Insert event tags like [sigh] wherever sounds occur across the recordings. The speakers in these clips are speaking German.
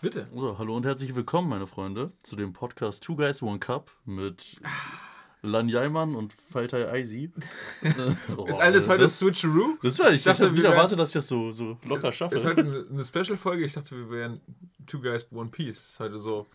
Bitte. So, hallo und herzlich willkommen, meine Freunde, zu dem Podcast Two Guys One Cup mit Lan Jaiman und Faltai Eisi. oh, [laughs] ist alles heute das, Switcheroo? Das war ich. Ich dachte, nicht wären- erwartet, dass ich das so, so locker schaffe. Ist heute eine, eine Special-Folge. Ich dachte, wir wären Two Guys One Piece. Ist heute so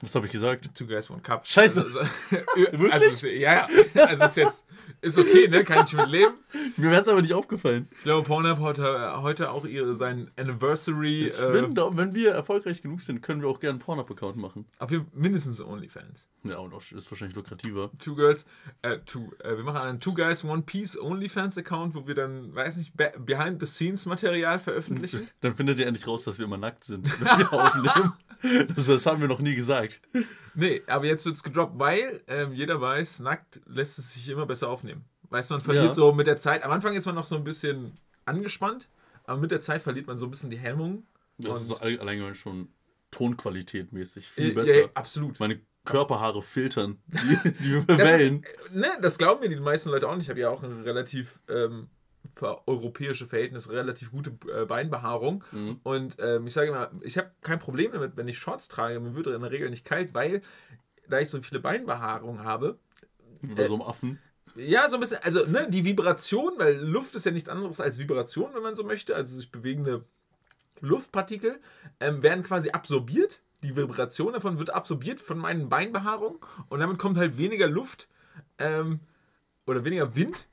Was habe ich gesagt? Two Guys One Cup. Scheiße. Also, also, [laughs] also, ist- ja, ja. Also ist jetzt ist okay, ne? Kann ich mit leben. Mir wäre es aber nicht aufgefallen. Ich glaube, Pornhub hat äh, heute auch ihre, sein Anniversary. Äh, wenn, da- wenn wir erfolgreich genug sind, können wir auch gerne einen Pornhub-Account machen. auf jeden Fall mindestens OnlyFans. Ja, und auch ist wahrscheinlich lukrativer. Two Girls, äh, two, äh, wir machen einen Two Guys One Piece OnlyFans-Account, wo wir dann, weiß nicht, be- Behind-the-Scenes-Material veröffentlichen. Dann findet ihr endlich raus, dass wir immer nackt sind, [laughs] wenn wir aufnehmen. [laughs] Das, das haben wir noch nie gesagt. Nee, aber jetzt wird's gedroppt, weil ähm, jeder weiß, nackt lässt es sich immer besser aufnehmen. Weißt du, man verliert Ja. so mit der Zeit. Am Anfang ist man noch so ein bisschen angespannt, aber mit der Zeit verliert man so ein bisschen die Hemmung. Das ist so Und- all- allgemein schon Tonqualität mäßig Äh, viel ja, besser. ja, absolut. Meine Körperhaare filtern, die, die Wellen. ist, äh, ne, das glauben mir die meisten Leute auch nicht. Ich habe ja auch eine relativ ähm, für europäische Verhältnisse relativ gute äh, Beinbehaarung. Mhm. Und ähm, ich sage immer, ich habe kein Problem damit, wenn ich Shorts trage. Mir wird in der Regel nicht kalt, weil da ich so viele Beinbehaarung habe, Wie bei so einem Affen. Ja, so ein bisschen, also ne, die Vibration, weil Luft ist ja nichts anderes als Vibration, wenn man so möchte, also sich bewegende Luftpartikel ähm, werden quasi absorbiert. Die Vibration davon wird absorbiert von meinen Beinbehaarungen und damit kommt halt weniger Luft ähm, oder weniger Wind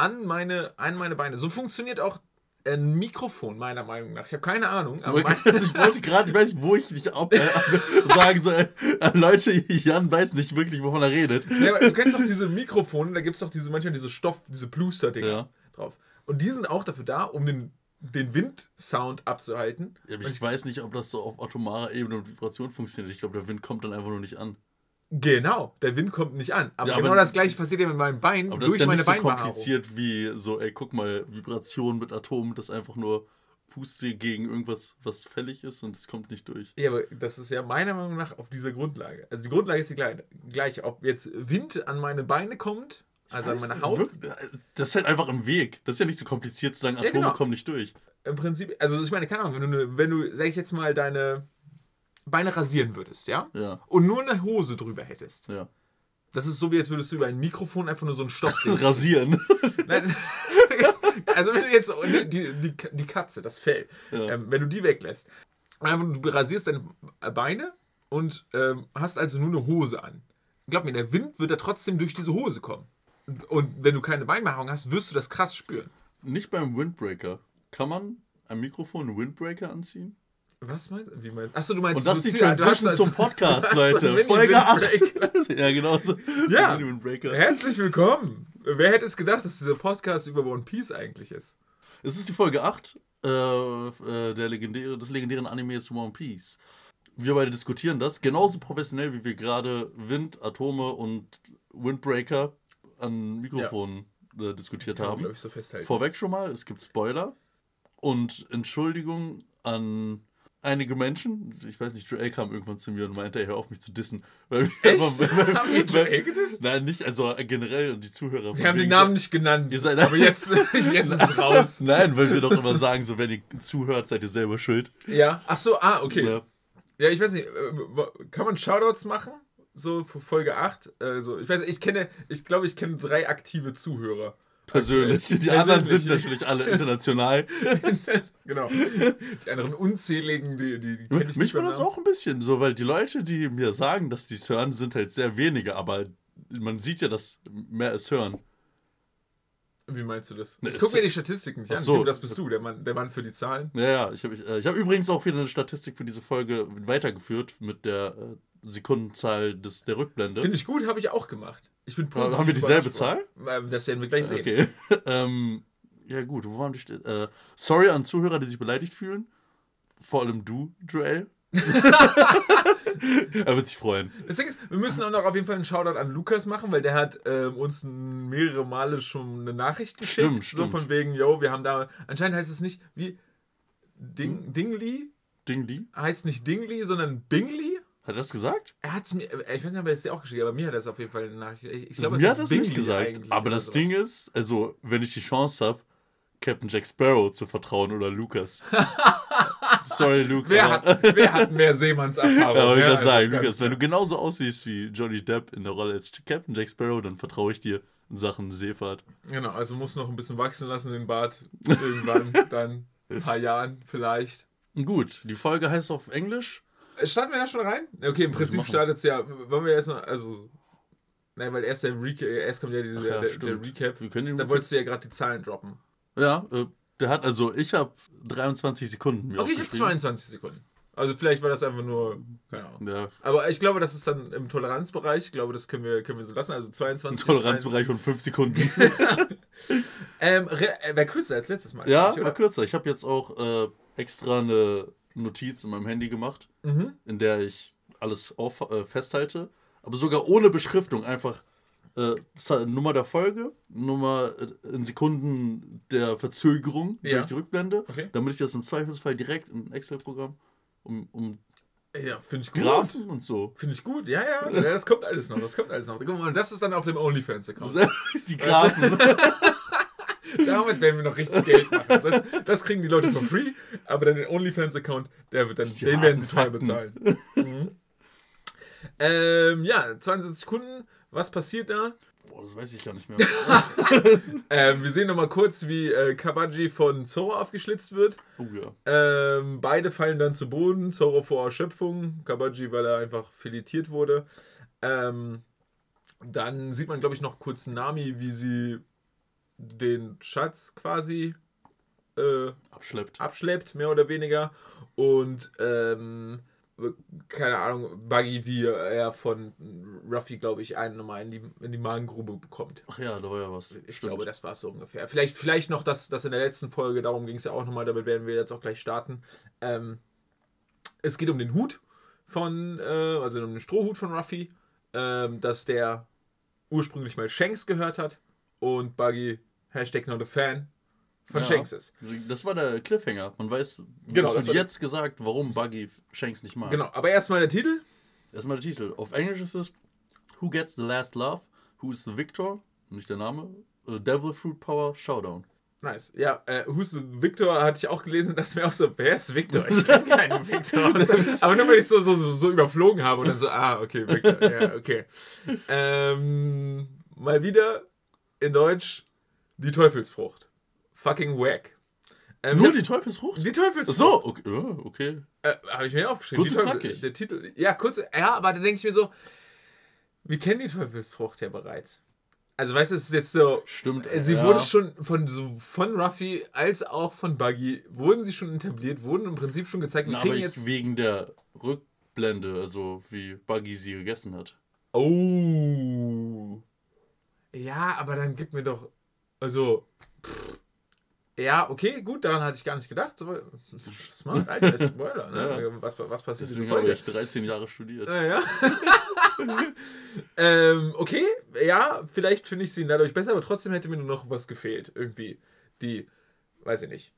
an meine, an meine Beine. So funktioniert auch ein Mikrofon, meiner Meinung nach. Ich habe keine Ahnung, aber [laughs] ich wollte gerade, ich weiß nicht, wo ich dich ab, äh, [laughs] sagen soll. Äh, Leute, Jan weiß nicht wirklich, wovon er redet. Ja, aber du kennst doch diese Mikrofone, da gibt es doch diese, manchmal diese Stoff, diese Pluster-Dinger Ja. drauf. Und die sind auch dafür da, um den, den Windsound abzuhalten. Ja, aber ich weiß nicht, ob das so auf atomarer Ebene und Vibration funktioniert. Ich glaube, der Wind kommt dann einfach nur nicht an. Genau, der Wind kommt nicht an. Aber Ja, aber- genau das gleiche passiert ja mit meinem Bein Aber das durch ist ja meine nicht so Beinbehaarung. kompliziert wie so, ey, guck mal, Vibration mit Atomen, das einfach nur Puste gegen irgendwas, was fällig ist und es kommt nicht durch. Ja, aber das ist ja meiner Meinung nach auf dieser Grundlage. Also die Grundlage ist die gleiche. Ob jetzt Wind an meine Beine kommt, also an Das meine ist Haut, wirklich- Das ist halt einfach im Weg. Das ist ja nicht so kompliziert zu sagen, Atome genau. kommen nicht durch. im Prinzip, also ich meine, keine Ahnung, wenn du, wenn du, sag ich jetzt mal, deine Beine rasieren würdest, ja? Ja, Und nur eine Hose drüber hättest. ja. Das ist so, wie als würdest du über ein Mikrofon einfach nur so einen Stoff [laughs] Das Rasieren. Nein. [laughs] also wenn du jetzt die, die, die Katze, das Fell, Ja. ähm, wenn du die weglässt, einfach du rasierst deine Beine und ähm, hast also nur eine Hose an. Glaub mir, der Wind wird da trotzdem durch diese Hose kommen. Und- Und wenn du keine Beinbehaarung hast, wirst du das krass spüren. Nicht beim Windbreaker. Kann man am Mikrofon einen Windbreaker anziehen? Was meinst du? Wie meinst Achso, du meinst Und das ist die Transition also- zum Podcast, [laughs] Leute. Folge 8. Mini-Windbreaker. [laughs] ja, genau so. Ja. Herzlich willkommen. Wer hätte es gedacht, dass dieser Podcast über One Piece eigentlich ist? Es ist die Folge 8 äh, äh, der legendäre, des legendären Animes One Piece. Wir beide diskutieren das genauso professionell, wie wir gerade Wind, Atome und Windbreaker an Mikrofonen äh, diskutiert Kann haben. ich, so festhalten. Vorweg schon mal, es gibt Spoiler und Entschuldigung an einige Menschen. Ich weiß nicht, Joel kam irgendwann zu mir und meinte, ey, hör auf mich zu dissen. Weil wir Echt? einfach- Haben wir Joel gedisst? Nein, nicht, also generell die Zuhörer. Wir haben den Namen nicht genannt. Seid- aber jetzt, [laughs] [laughs] jetzt ist es raus. Nein, weil wir doch immer sagen, so wenn ihr zuhört, seid ihr selber schuld. Ja. Ach so, ah, okay. Ja, Ja. ich weiß nicht, äh, kann man Shoutouts machen? So für Folge 8? Also, ich weiß nicht, ich kenne, ich glaube, ich kenne drei aktive Zuhörer. Persönlich. Die Persönlich. anderen sind natürlich alle international. [laughs] genau. Die anderen unzähligen, die, die, die kenne ich Mich wundert es auch ein bisschen so, weil die Leute, die mir sagen, dass die es hören, sind halt sehr wenige, aber man sieht ja, dass mehr es hören. Wie meinst du das? Ne, Ich gucke mir die Statistiken nicht an. so. Du, das bist du, der Mann, der Mann für die Zahlen. Ja, ja, ich habe ich, äh, ich hab übrigens auch wieder eine Statistik für diese Folge weitergeführt mit der äh, Sekundenzahl des, der Rückblende. Finde ich gut, habe ich auch gemacht. Ich bin positiv haben wir dieselbe worden. Ähm, Das werden wir gleich sehen. Okay. [laughs] ähm, ja, gut, wo waren die? Äh, sorry an Zuhörer, die sich beleidigt fühlen. Vor allem du, Joel. [laughs] er wird sich freuen. Das Ding ist, wir müssen auch noch auf jeden Fall einen Shoutout an Lukas machen, weil der hat ähm, uns mehrere Male schon eine Nachricht geschickt. Stimmt, So stimmt. von wegen, yo, wir haben da. Anscheinend heißt es nicht wie Ding, Dingli. Ding Li. Heißt nicht Dingli, sondern Bingli. Hat er das gesagt? Er hat es mir, äh, ich weiß nicht, ob er es dir auch geschickt hat, aber mir hat er es auf jeden Fall eine Nachricht. Ich, ich glaube, es Mir heißt hat das Bingli nicht gesagt. Aber das. Ding ist, also, wenn ich die Chance habe, Captain Jack Sparrow zu vertrauen oder Lucas. [laughs] Sorry, Luke. Wer hat, wer hat mehr Seemannserfahrung? [laughs] Ja, wollte ich Ja, gerade also sagen, Lukas, wenn du genauso aussiehst wie Johnny Depp in der Rolle als Captain Jack Sparrow, dann vertraue ich dir in Sachen Seefahrt. Genau, also muss noch ein bisschen wachsen lassen, den Bart. Irgendwann, [laughs] dann ein paar Jahren vielleicht. Gut, die Folge heißt auf Englisch. Äh, Starten wir da schon rein? Okay, im Prinzip startet es ja. Wollen wir erstmal, also. Nein, weil erst der Recap, erst kommt ja, diese, ja, der, der. Recap. Wir können den Da wolltest du ja gerade die Zahlen droppen. Ja, äh, der hat, also ich habe 23 Sekunden Okay, ich habe aufgeschrieben. 22 Sekunden. Also vielleicht war das einfach nur, keine Ahnung. Ja, Aber ich glaube, das ist dann im Toleranzbereich. Ich glaube, das können wir, können wir so lassen. Also ein 22. Toleranzbereich von 5 Sekunden. [laughs] Ähm, Wäre kürzer als letztes Mal. ja, war kürzer. Ich habe jetzt auch äh, extra eine Notiz in meinem Handy gemacht, Mhm. in der ich alles auf, äh, festhalte. Aber sogar ohne Beschriftung. Einfach äh, Nummer der Folge, Nummer äh, in Sekunden der Verzögerung Ja. durch die Rückblende, Okay. damit ich das im Zweifelsfall direkt in Excel-Programm um, um Ja, finde ich gut. Graphen und so. Finde ich gut. Ja, ja, ja. Das kommt alles noch. Das kommt alles noch. Und das ist dann auf dem OnlyFans-Account. [laughs] die Graphen. Damit werden wir noch richtig Geld machen. Das, das kriegen die Leute for free, aber dann den OnlyFans-Account, der wird dann, Die den werden sie teuer bezahlen. Mhm. ähm, ja, 22 Sekunden. Was passiert da? Boah, das weiß ich gar nicht mehr. [laughs] Ähm, wir sehen nochmal kurz, wie äh, Kabaji von Zoro aufgeschlitzt wird. Oh ja. Ähm, beide fallen dann zu Boden. Zoro vor Erschöpfung. Kabaji, weil er einfach filetiert wurde. Ähm, dann sieht man, glaube ich, noch kurz Nami, wie sie den Schatz quasi äh, Abschleppt. abschleppt, mehr oder weniger. Und ähm, keine Ahnung, Buggy, wie er von Ruffy, glaube ich, einen nochmal in die, in die Magengrube bekommt. Ach ja, da war ja was. Ich glaube, das war es so ungefähr. Vielleicht, vielleicht noch das, das in der letzten Folge, darum ging es ja auch nochmal, damit werden wir jetzt auch gleich starten. Ähm, es geht um den Hut von, äh, also um den Strohhut von Ruffy, ähm, dass der ursprünglich mal Shanks gehört hat und Buggy, Hashtag not a fan, von Ja. Shanks ist. Das war der Cliffhanger. Man weiß, Genau, es das wird jetzt gesagt, warum Buggy Shanks nicht mag. Genau, aber erstmal der Titel. Erstmal der Titel. Auf Englisch ist es Who Gets the Last Love? Who is the Victor? Nicht der Name. Devil Fruit Power Showdown. Nice. Ja, äh, Who's the Victor hatte ich auch gelesen und dachte mir auch so, wer ist Victor? Ich kenne keinen [laughs] Victor. Aber nur weil ich so, so, so, so überflogen habe und dann so, ah, okay, Victor. Ja, okay. Ähm, mal wieder in Deutsch die Teufelsfrucht. Fucking wack. Ähm, Nur hab- die Teufelsfrucht? die Teufelsfrucht. so, okay. ja, okay. Äh, habe ich mir aufgeschrieben. Kurz Die Teufel, der Titel. Ja, kurz. Ja, aber da denke ich mir so, wir kennen die Teufelsfrucht ja bereits. Also weißt du, es ist jetzt so. Stimmt. Äh, Sie ja. wurde schon von, so von Ruffy als auch von Buggy, wurden sie schon etabliert, wurden im Prinzip schon gezeigt. Wir Na, aber jetzt. wegen der Rückblende, also wie Buggy sie gegessen hat. Oh. Ja, aber dann gib mir doch. Also. pff. Ja, okay, gut, daran hatte ich gar nicht gedacht. Smart, alter Spoiler, ne? Was, was passiert in Deswegen dieser habe ich 13 Jahre studiert. Ja, ja. [laughs] ähm, okay, ja, vielleicht finde ich sie dadurch besser, aber trotzdem hätte mir nur noch was gefehlt. Irgendwie. Die, weiß ich nicht.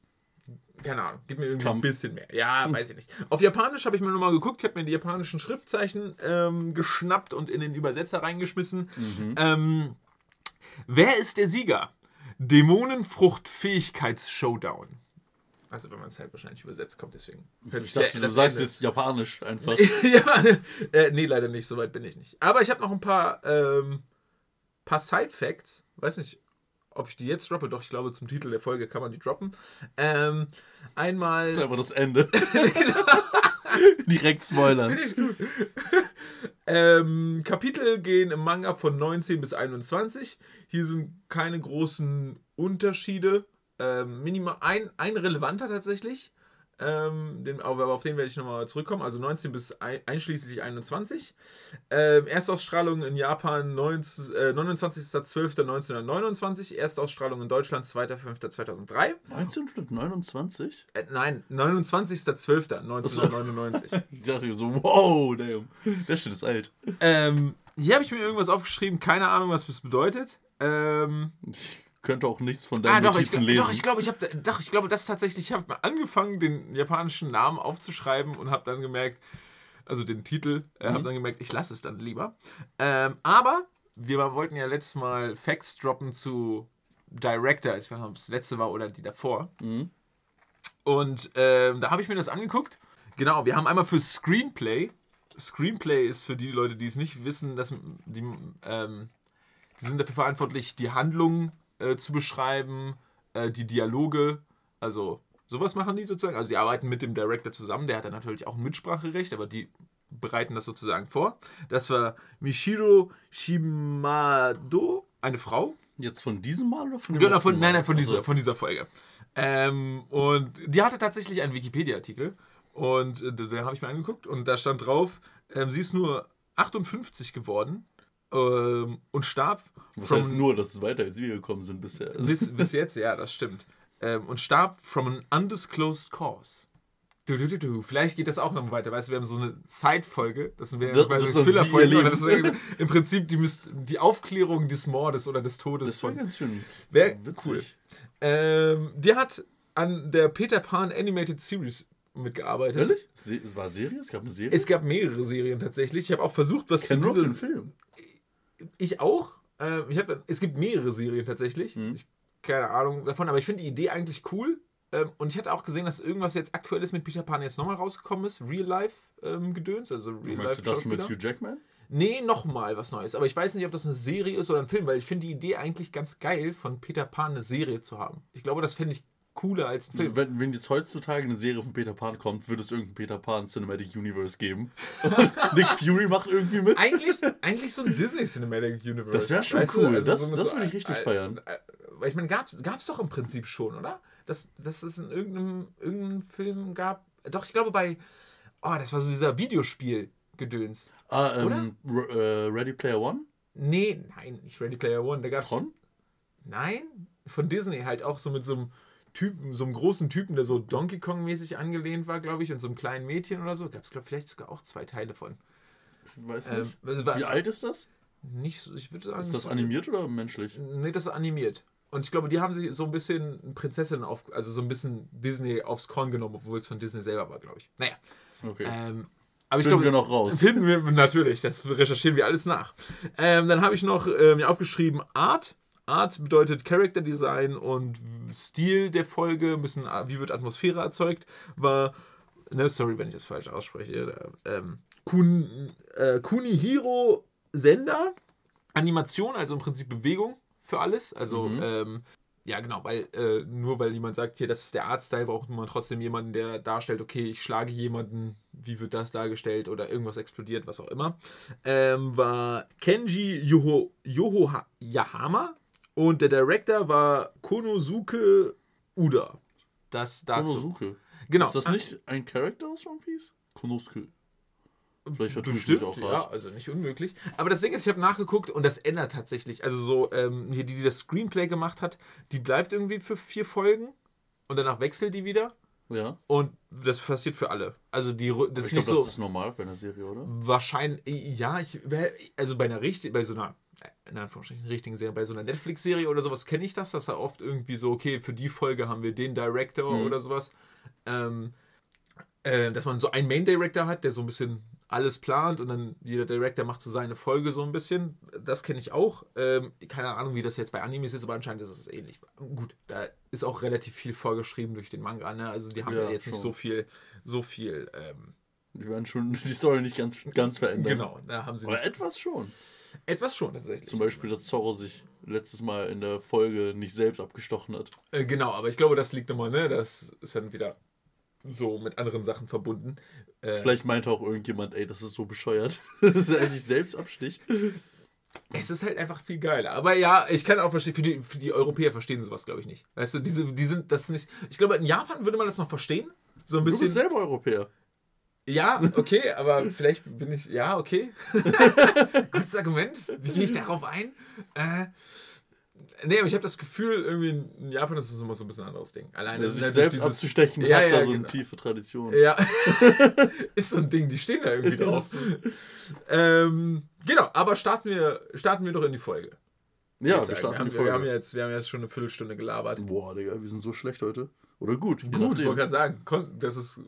Keine Ahnung, gib mir irgendwie ein Kampf. bisschen mehr. Ja, weiß ich nicht. Auf Japanisch habe ich mir nochmal geguckt, ich habe mir die japanischen Schriftzeichen ähm, geschnappt und in den Übersetzer reingeschmissen. Ähm, wer ist der Sieger? Dämonenfrucht-Fähigkeits-Showdown. Also, wenn man es halt wahrscheinlich übersetzt, kommt deswegen. Ich dachte, du sagst Ende- jetzt Japanisch einfach. [laughs] ja, äh, nee, leider nicht, so weit bin ich nicht. Aber ich habe noch ein paar, ähm, paar Side-Facts. Weiß nicht, ob ich die jetzt droppe, doch ich glaube, zum Titel der Folge kann man die droppen. Ähm, einmal. Das ist einfach das Ende. [laughs] [laughs] [laughs] Direkt spoilern. Finde ich gut. [laughs] ähm, Kapitel gehen im Manga von 19 bis 21. Hier sind keine großen Unterschiede. Ähm, minimal ein, ein relevanter tatsächlich. Ähm, den, aber auf den werde ich nochmal zurückkommen. Also 19 bis ein, einschließlich 21. Ähm, Erstausstrahlung in Japan 19, äh, 29.12.1929. Erstausstrahlung in Deutschland 2.5.2003. 1929? Äh, nein, 29.12.1999. [laughs] Ich dachte so, wow, damn. Der Shit ist alt. Ähm, hier habe ich mir irgendwas aufgeschrieben, keine Ahnung, was das bedeutet. Ähm, [laughs] könnte auch nichts von ah, deinen doch, ich, Notizen lesen. doch, ich glaube, ich habe, doch, ich glaube, das tatsächlich, ich habe angefangen, den japanischen Namen aufzuschreiben und habe dann gemerkt, also den Titel, äh, Mhm. habe dann gemerkt, ich lasse es dann lieber. Ähm, aber wir wollten ja letztes Mal Facts droppen zu Director, ich weiß nicht, ob es das letzte war oder die davor. Mhm. Und ähm, da habe ich mir das angeguckt. Genau, wir haben einmal für Screenplay. Screenplay ist für die Leute, die es nicht wissen, dass die, ähm, die sind dafür verantwortlich, die Handlung äh, zu beschreiben, äh, die Dialoge, also sowas machen die sozusagen. Also sie arbeiten mit dem Director zusammen, der hat dann natürlich auch ein Mitspracherecht, aber die bereiten das sozusagen vor. Das war Michiro Shimado, eine Frau. Jetzt von diesem Mal oder von dem Genau, von, nein, nein, von dieser, Also, von dieser Folge. Ähm, und die hatte tatsächlich einen Wikipedia-Artikel. Und äh, den habe ich mir angeguckt und da stand drauf, ähm, sie ist nur 58 geworden ähm, und starb Was from- heißt nur, dass es weiter als wir gekommen sind bisher? [laughs] bis, bis jetzt, ja, das stimmt. Ähm, und starb from an undisclosed cause. Du, du, du, du. Vielleicht geht das auch noch weiter. Weißt du, wir haben so eine Zeitfolge. Das wäre Das- quasi das ist Füllerfolge. Das ist im Prinzip die, die Aufklärung des Mordes oder des Todes das von. ganz schön Wär witzig. cool. Ähm, die hat an der Peter Pan Animated Series mitgearbeitet. Ehrlich? Es war Serie? Es gab eine Serie? Es gab mehrere Serien tatsächlich. Ich habe auch versucht, was Ken zu den Film. Ich auch. Ähm, ich hab, es gibt mehrere Serien tatsächlich. Mhm. Ich, keine Ahnung davon, aber ich finde die Idee eigentlich cool. Ähm, und ich hatte auch gesehen, dass irgendwas jetzt aktuelles mit Peter Pan jetzt nochmal rausgekommen ist. Real-Life-Gedöns, also Meinst du das mit. Hugh Jackman? Nee, nochmal was Neues. Aber ich weiß nicht, ob das eine Serie ist oder ein Film, weil ich finde die Idee eigentlich ganz geil, von Peter Pan eine Serie zu haben. Ich glaube, das fände ich cooler als ein Film. Wenn, wenn jetzt heutzutage eine Serie von Peter Pan kommt, würde es irgendein Peter Pan Cinematic Universe geben. [laughs] Und Nick Fury macht irgendwie mit. Eigentlich, [laughs] eigentlich so ein Disney Cinematic Universe. Das wär schon Weißt cool. Also Das- so das so würde ich richtig äh, feiern. Weil ich meine, gab's, gab's doch im Prinzip schon, oder? Dass, dass es in irgendeinem, irgendeinem Film gab. Doch, ich glaube bei. Oh, das war so dieser Videospiel-Gedöns. Ah, ähm, R- äh, Ready Player One? Nee, nein, nicht Ready Player One. Da gab's. Tron? Nein, von Disney halt auch so mit so einem Typen, so einem großen Typen, der so Donkey Kong-mäßig angelehnt war, glaube ich, und so einem kleinen Mädchen oder so. Gab es, glaube ich, vielleicht sogar auch zwei Teile von. Ich weiß Ähm, nicht. also Wie alt ist das? nicht so, ich würde sagen. Ist das animiert oder menschlich? Nee, das ist animiert. Und ich glaube, die haben sich so ein bisschen Prinzessin auf, also so ein bisschen Disney aufs Korn genommen, obwohl es von Disney selber war, glaube ich. Naja. Okay. Ähm, aber ich Finden glaube, wir noch raus. Finden wir natürlich, das recherchieren wir alles nach. Ähm, dann habe ich noch äh, mir aufgeschrieben Art. Art bedeutet Character Design und Stil der Folge, bisschen, äh, wie wird Atmosphäre erzeugt, war, ne, sorry, wenn ich das falsch ausspreche, ähm, Kun, äh, Kunihiro Sender. Animation, also im Prinzip Bewegung für alles. Also, Mhm. ähm, ja, genau, weil äh, nur weil jemand sagt, hier, das ist der Artstyle, braucht man trotzdem jemanden, der darstellt, okay, ich schlage jemanden, wie wird das dargestellt oder irgendwas explodiert, was auch immer. Ähm, war Kenji Yoho, Yoho Yahama und der Director war Konosuke Uda. Das dazu. Konosuke. Genau. Ist das nicht ein Charakter aus One Piece? Konosuke. Vielleicht vertue ich mich auch ja, falsch. also nicht unmöglich. Aber das Ding ist, ich habe nachgeguckt und das ändert tatsächlich. Also so, ähm, hier, die, die das Screenplay gemacht hat, die bleibt irgendwie für vier Folgen und danach wechselt die wieder. Ja. Und das passiert für alle. Also die, das Ich ist nicht glaube, so das ist normal bei einer Serie, oder? wahrscheinlich. Ja, ich also bei einer richtigen, bei so einer in Anführungsstrichen richtigen Serie, bei so einer Netflix-Serie oder sowas kenne ich das, dass da oft irgendwie so, okay, für die Folge haben wir den Director Mhm. oder sowas. Ähm, äh, dass man so einen Main Director hat, der so ein bisschen alles plant und dann jeder Director macht so seine Folge so ein bisschen. Das kenne ich auch. Ähm, keine Ahnung, wie das jetzt bei Animes ist, aber anscheinend ist es ähnlich. Gut, da ist auch relativ viel vorgeschrieben durch den Manga, ne? Also die haben ja, Ja, jetzt nicht schon. so viel, so viel, ähm, Die werden schon die Story nicht ganz, ganz verändern. genau, da haben sie Aber nicht- etwas schon. Etwas schon tatsächlich. Zum Beispiel, dass Zorro sich letztes Mal in der Folge nicht selbst abgestochen hat. Äh, genau, aber ich glaube, das liegt nochmal, ne? Das ist dann wieder so mit anderen Sachen verbunden. Äh, Vielleicht meinte auch irgendjemand, ey, das ist so bescheuert, [laughs] dass er sich selbst absticht. Es ist halt einfach viel geiler. Aber ja, ich kann auch verstehen, für die, für die Europäer verstehen sowas, glaube ich, nicht. Weißt du, diese, die sind das nicht. Ich glaube, in Japan würde man das noch verstehen. So ein Du bist bisschen. selber Europäer. Ja, okay, aber vielleicht bin ich. Ja, okay. [laughs] Gutes Argument. Wie gehe ich darauf ein? Äh, nee, aber ich habe das Gefühl, irgendwie in Japan ist es immer so ein bisschen ein anderes Ding. Alleine sich durch selbst dieses- abzustechen Ja, hat ja, da so eine genau. tiefe Tradition. Ja. [laughs] ist so ein Ding, die stehen da irgendwie drauf. ähm, genau, aber starten wir, starten wir doch in die Folge. Ja, wir starten wir, haben, die wir, haben Folge. jetzt, wir haben jetzt schon eine Viertelstunde gelabert. Boah, Digga, wir sind so schlecht heute. Oder gut. Gut, ich wollte gerade sagen, das ist,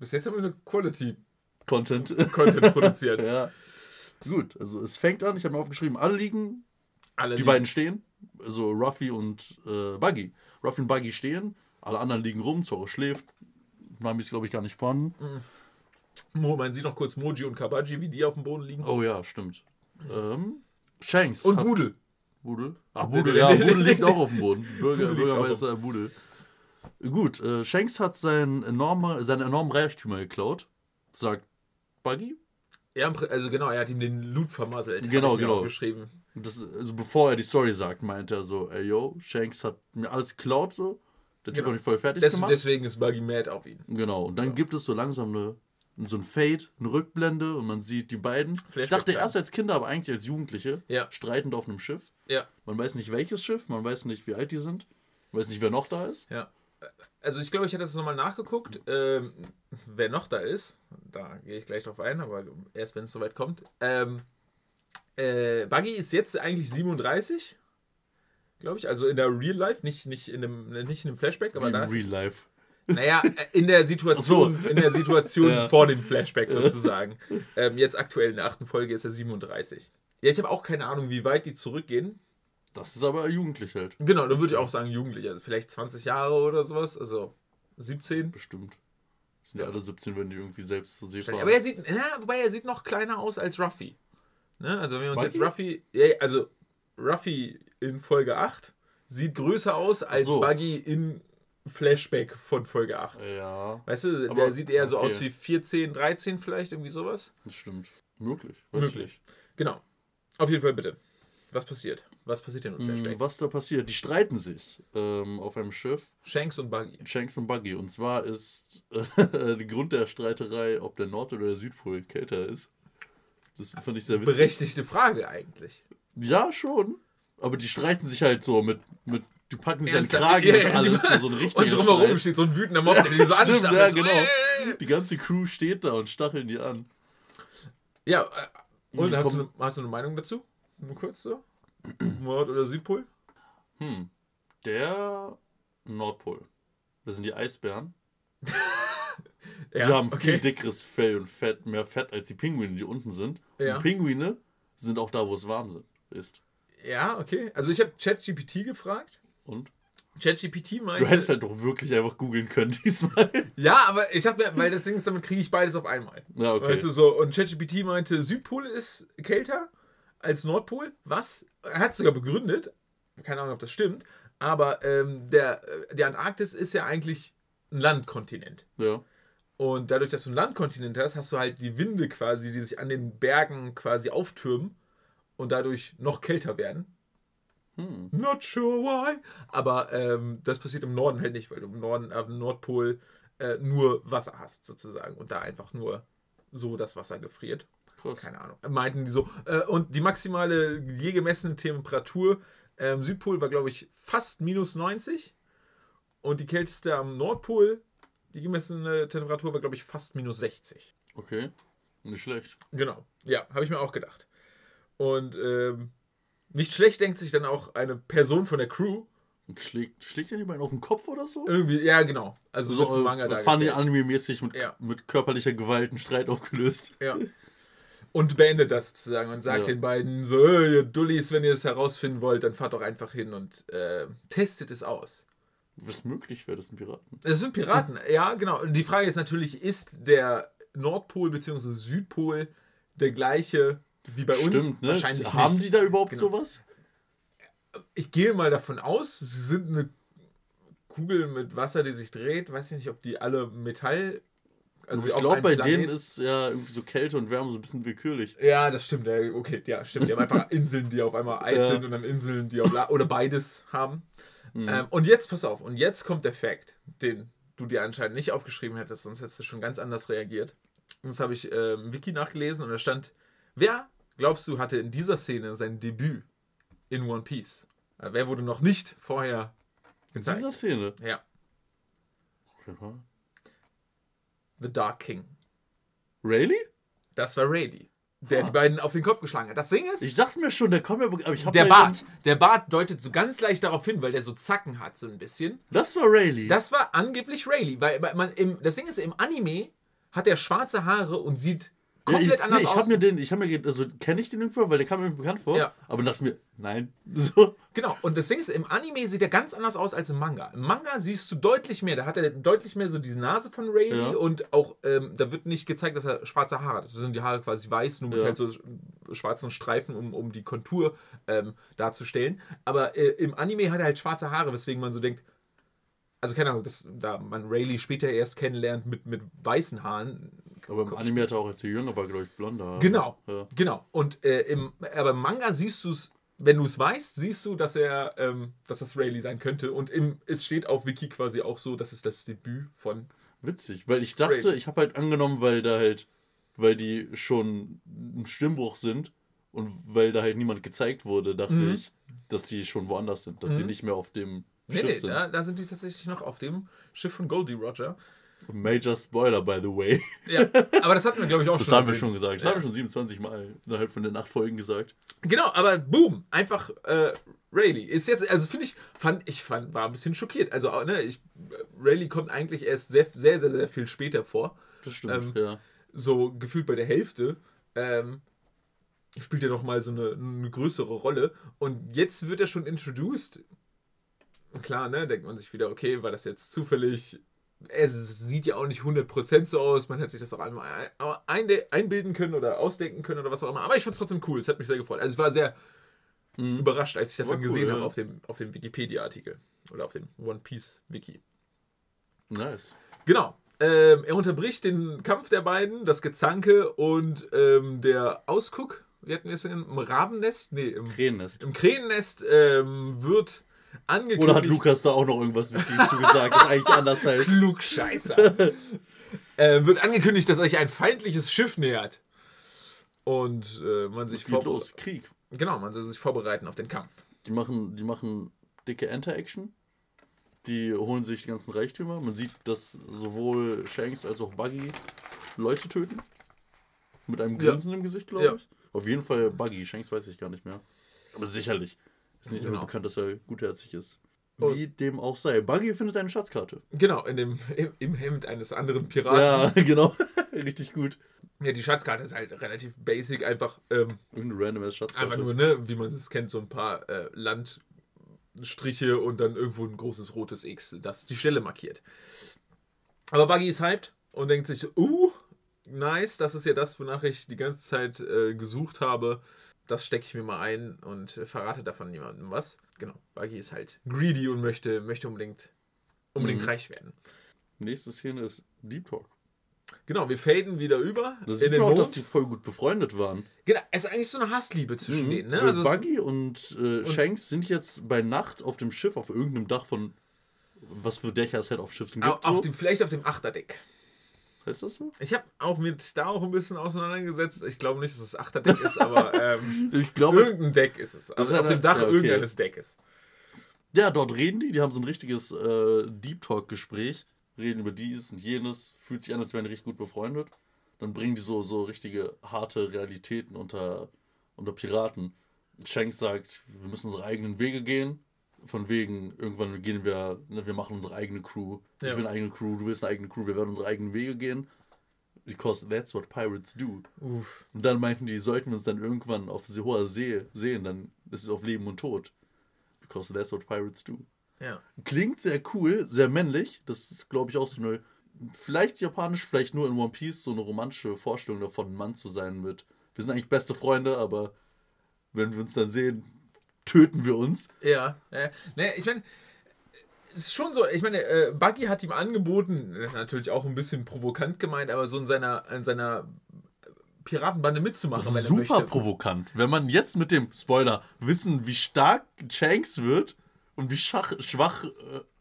bis jetzt haben wir eine Quality-Content Content. [laughs] produziert. ja. Gut, also es fängt an, ich habe mir aufgeschrieben, alle liegen, Alle die lieben- beiden stehen, also Ruffy und äh, Buggy. Ruffy und Buggy stehen, Alle anderen liegen rum, Zorro schläft. Nami ist, glaube ich, gar nicht vorhanden. Mo, man sieht noch kurz Moji und Kabaji, wie die auf dem Boden liegen. Oh ja, stimmt. Ähm, Shanks. Und Budel. Budel? Ach, Der- Budel, ja, Budel liegt auch auf dem Boden. [laughs] Bürger, Budel Bürgermeister Budel. Gut, äh, Shanks hat sein enorme, seine enormen Reichtümer geklaut, sagt Buggy. Ja, also genau, er hat ihm den Loot vermasselt. Genau, ich genau. aufgeschrieben. Das, also bevor er die Story sagt, meint er so, ey yo, Shanks hat mir alles geklaut, so. Der Typ Genau. hat mich voll fertig Des, gemacht. deswegen ist Buggy mad auf ihn. Genau, und dann gibt es so langsam eine, so ein Fade, eine Rückblende und man sieht die beiden. Ich Flashback dachte dann. erst als Kinder, aber eigentlich als Jugendliche, Ja. streitend auf einem Schiff. Ja, Man weiß nicht welches Schiff, man weiß nicht, wie alt die sind, man weiß nicht, wer noch da ist. ja. Also ich glaube, ich hätte das nochmal nachgeguckt, ähm, wer noch da ist. Da gehe ich gleich drauf ein, aber erst wenn es soweit kommt. Ähm, äh, Buggy ist jetzt eigentlich 37, glaube ich. Also in der Real Life, nicht, nicht, in, dem, nicht in dem Flashback, aber Wie da in ist Real Life. Naja, äh, in der Situation, so. in der Situation [laughs] Ja. vor dem Flashback sozusagen. Ähm, jetzt aktuell in der achten Folge ist er 37. Ja, ich habe auch keine Ahnung, wie weit die zurückgehen. Das ist aber jugendlich halt, Genau, dann würde ich auch sagen Jugendlich, also vielleicht 20 Jahre oder sowas, also 17. bestimmt. Sind ja alle 17, wenn die irgendwie selbst zur See fahren. Aber er sieht, na, wobei er sieht noch kleiner aus als Ruffy. Ne? Also wenn wir uns Buggy? jetzt Ruffy, ja, also Ruffy in Folge 8 sieht größer aus als so. Buggy in Flashback von Folge 8. ja, Weißt du, der Aber- sieht eher so okay. aus wie 14, 13 vielleicht, irgendwie sowas. das stimmt. Möglich. Möglich. Genau. Auf jeden Fall bitte. Was passiert? Was passiert denn. Flashback? Hm, Was da passiert? Die streiten sich ähm, auf einem Schiff, Shanks und Buggy. Shanks und Buggy. Und zwar ist äh, [laughs] der Grund der Streiterei, ob der Nord- oder der Südpol kälter ist. Das fand ich sehr witzig. Berechtigte Frage eigentlich. Ja, schon. Aber die streiten sich halt so mit, mit die packen sich an den? Kragen Ja, und alles. genau. So ein Und drumherum Streit. steht so ein wütender Mob, der die so [laughs] Stimmt, anstachelt. ja, so, genau. äh. Die ganze Crew steht da und stacheln die an. Ja, äh, und Die hast du, kommen- hast du eine Meinung dazu? Nur kurz so? Nord- oder Südpol? Hm. Der Nordpol. Das sind die Eisbären. [laughs] Ja, die haben viel okay. dickeres Fell und Fett, mehr Fett als die Pinguine, die unten sind. Ja. Und Pinguine sind auch da, wo es warm sind, ist. Ja, okay. Also ich habe ChatGPT gefragt. Und? ChatGPT Du meinte... hättest halt doch wirklich einfach googeln können [laughs] diesmal. Ja, aber ich habe mir, weil das Ding ist, damit kriege ich beides auf einmal. Ja, okay. Weißt du so, und ChatGPT meinte, Südpol ist kälter als Nordpol. Was? Er hat es sogar begründet. Keine Ahnung, ob das stimmt. Aber ähm, der, äh, die Antarktis ist ja eigentlich ein Landkontinent. Ja. Und dadurch, dass du ein Landkontinent hast, hast du halt die Winde quasi, die sich an den Bergen quasi auftürmen und dadurch noch kälter werden. Hm. Not sure why. Aber ähm, das passiert im Norden halt nicht, weil du im Norden, dem Nordpol äh, nur Wasser hast, sozusagen. Und da einfach nur so das Wasser gefriert. Krass. Keine Ahnung. Meinten die so. Äh, und die maximale je gemessene Temperatur ähm, Südpol war, glaube ich, fast minus 90. Und die kälteste am Nordpol, die gemessene Temperatur war, glaube ich, fast minus 60. Okay. Nicht schlecht. Genau. Ja, habe ich mir auch gedacht. Und ähm, nicht schlecht denkt sich dann auch eine Person von der Crew. Und schlägt, schlägt er jemanden auf den Kopf oder so? Irgendwie, ja, genau. Also so, so so Manga äh, funny anime-mäßig mit, Ja. mit körperlicher Gewalt einen Streit aufgelöst. Ja. [laughs] Und beendet das sozusagen und sagt Ja. den beiden so, "Äh, ihr Dullis, wenn ihr es herausfinden wollt, dann fahrt doch einfach hin und äh, testet es aus. Was möglich wäre, das sind Piraten. Es sind Piraten, [laughs] ja, genau. Und die Frage ist natürlich, ist der Nordpol bzw. Südpol der gleiche wie bei uns? Stimmt, ne? Wahrscheinlich Haben nicht. die da überhaupt Genau. sowas? Ich gehe mal davon aus, sie sind eine Kugel mit Wasser, die sich dreht. Weiß ich nicht, ob die alle Metall. Also ich glaube, bei Planet- denen ist ja irgendwie so Kälte und Wärme so ein bisschen willkürlich. Ja, das stimmt. Ja, okay, ja, stimmt. Die haben einfach [laughs] Inseln, die auf einmal Eis Ja. sind und dann Inseln, die auf La oder beides haben. Mhm. Ähm, und jetzt, pass auf, und jetzt kommt der Fact, den du dir anscheinend nicht aufgeschrieben hättest, sonst hättest du schon ganz anders reagiert. Und das habe ich ähm, im Wiki nachgelesen und da stand, wer, glaubst du, hatte in dieser Szene sein Debüt in One Piece? Äh, wer wurde noch nicht vorher In gezeigt? dieser Szene. Ja, Okay. The Dark King. Really? Das war Rayleigh, der Ah. die beiden auf den Kopf geschlagen hat. Das Ding ist, Ich dachte mir schon, der kommt ja, aber ich der Bart, der Bart deutet so ganz leicht darauf hin, weil der so Zacken hat, so ein bisschen. Das war Rayleigh. Das war angeblich Rayleigh, weil man im, das Ding ist, im Anime hat er schwarze Haare und sieht komplett ich, anders nee, ich aus. hab mir den, ich habe mir, also kenne ich den irgendwo, weil der kam mir bekannt vor. Ja. Aber dachte mir, nein. [laughs] So. Genau, und das Ding ist, im Anime sieht er ganz anders aus als im Manga. Im Manga siehst du deutlich mehr, da hat er deutlich mehr so diese Nase von Rayleigh Ja. und auch, ähm, da wird nicht gezeigt, dass er schwarze Haare hat. Das sind die Haare quasi weiß, nur mit Ja. halt so sch- schwarzen Streifen, um, um die Kontur ähm, darzustellen. Aber äh, im Anime hat er halt schwarze Haare, weswegen man so denkt, also keine Ahnung, dass, da man Rayleigh später erst kennenlernt mit, mit weißen Haaren. Aber im Anime hat er auch, er jünger war, glaube ich, blonder. Genau, Ja. genau. Und äh, im, aber im Manga siehst du es, wenn du es weißt, siehst du, dass er, ähm, dass das Rayleigh sein könnte. Und im, es steht auf Wiki quasi auch so, das ist das Debüt von. Witzig, weil ich dachte, Rayleigh. ich habe halt angenommen, weil da halt, weil die schon im Stimmbruch sind und weil da halt niemand gezeigt wurde, dachte Mhm. ich, dass die schon woanders sind, dass die Mhm. nicht mehr auf dem Nee, Schiff nee, sind. da, da sind die tatsächlich noch auf dem Schiff von Goldie Roger. Major Spoiler, by the way. Ja, aber das hatten wir, glaube ich, auch [laughs] Das schon. haben wir schon gesagt. Das Ja. haben wir schon 27 Mal innerhalb von den acht Folgen gesagt. Genau, aber boom, einfach äh, Rayleigh. Ist jetzt, also finde ich, fand, ich fand, war ein bisschen schockiert. Also, ne, ich, Rayleigh kommt eigentlich erst sehr, sehr, sehr, sehr viel später vor. Das stimmt, Ähm, ja. so gefühlt bei der Hälfte, ähm, spielt er noch mal so eine, eine größere Rolle. Und jetzt wird er schon introduced. Klar, ne, denkt man sich wieder, okay, war das jetzt zufällig? Es sieht ja auch nicht 100% so aus. Man hätte sich das auch einmal ein, einbilden können oder ausdenken können oder was auch immer. Aber ich fand es trotzdem cool. Es hat mich sehr gefreut. Also ich war sehr Mhm. überrascht, als ich das War dann cool, gesehen ja. habe auf dem, auf dem Wikipedia-Artikel. Oder auf dem One Piece-Wiki. Nice. Genau. Ähm, er unterbricht den Kampf der beiden, das Gezanke und ähm, der Ausguck. Wir hatten es im Rabennest? Nee, im, Krähennest. im Krähennest ähm, wird angekündigt. Oder hat Lukas da auch noch irgendwas Wichtiges zu gesagt, das eigentlich anders heißt? [laughs] Klugscheißer. [laughs] äh, wird angekündigt, dass euch ein feindliches Schiff nähert. Und äh, man sich Es geht vorbe- los, Krieg. Genau, man soll sich vorbereiten auf den Kampf. Die machen, die machen dicke Enter-Action. Die holen sich die ganzen Reichtümer. Man sieht, dass sowohl Shanks als auch Buggy Leute töten. Mit einem Ja. Grinsen im Gesicht, glaube Ja. ich. Auf jeden Fall Buggy. Shanks weiß ich gar nicht mehr. Aber sicherlich. Ist nicht Genau. immer bekannt, dass er gutherzig ist. Und- Wie dem auch sei. Buggy findet eine Schatzkarte. Genau, in dem, im, im Hemd eines anderen Piraten. Ja, [laughs] genau. Richtig gut. Ja, die Schatzkarte ist halt relativ basic, einfach, ähm, Irgendeine random Schatzkarte. einfach nur, ne, wie man es kennt, so ein paar äh, Landstriche und dann irgendwo ein großes rotes X, das die Stelle markiert. Aber Buggy ist hyped und denkt sich, uh, nice, das ist ja das, wonach ich die ganze Zeit äh, gesucht habe. Das stecke ich mir mal ein und verrate davon niemandem was. Genau, Buggy ist halt greedy und möchte, möchte unbedingt, unbedingt Mhm. reich werden. Nächste Szene ist Deep Talk. Genau, wir faden wieder über Da in den auch, dass die voll gut befreundet waren. Genau, es ist eigentlich so eine Hassliebe zwischen Mhm. denen. Ne? Äh, Also Buggy und, äh, Shanks sind jetzt bei Nacht auf dem Schiff, auf irgendeinem Dach von was für Dächer es halt auf Schiffen gibt. auf so. dem, vielleicht auf dem Achterdeck. Heißt das so? Ich habe auch mit da auch ein bisschen auseinandergesetzt. Ich glaube nicht, dass es Achterdeck ist, aber [laughs] ähm, Ich glaube, irgendein Deck ist es. Also ist auf dem Dach ja, okay. irgendeines Deckes. ja, dort reden die, die haben so ein richtiges äh, Deep Talk-Gespräch, reden über dies und jenes, fühlt sich an, als wären die richtig gut befreundet. Dann bringen die so, so richtige harte Realitäten unter, unter Piraten. Shanks sagt, wir müssen unsere eigenen Wege gehen. Von wegen, irgendwann gehen wir, ne, wir machen unsere eigene Crew. Ja. Ich will eine eigene Crew, du willst eine eigene Crew, wir werden unsere eigenen Wege gehen. Because that's what pirates do. Uff. Und dann meinten die, sollten wir uns dann irgendwann auf hoher See sehen, dann ist es auf Leben und Tod. Because that's what pirates do. Ja. Klingt sehr cool, sehr männlich. Das ist, glaube ich, auch so eine, vielleicht japanisch, vielleicht nur in One Piece, so eine romantische Vorstellung davon, ein Mann zu sein mit. Wir sind eigentlich beste Freunde, aber wenn wir uns dann sehen, töten wir uns. Ja. ja. Ne, ich meine, es ist schon so, ich meine, äh, Buggy hat ihm angeboten, das ist natürlich auch ein bisschen provokant gemeint, aber so in seiner, in seiner Piratenbande mitzumachen, Das wenn er super möchte. provokant. Wenn man jetzt mit dem Spoiler wissen, wie stark Shanks wird und wie schach, schwach äh,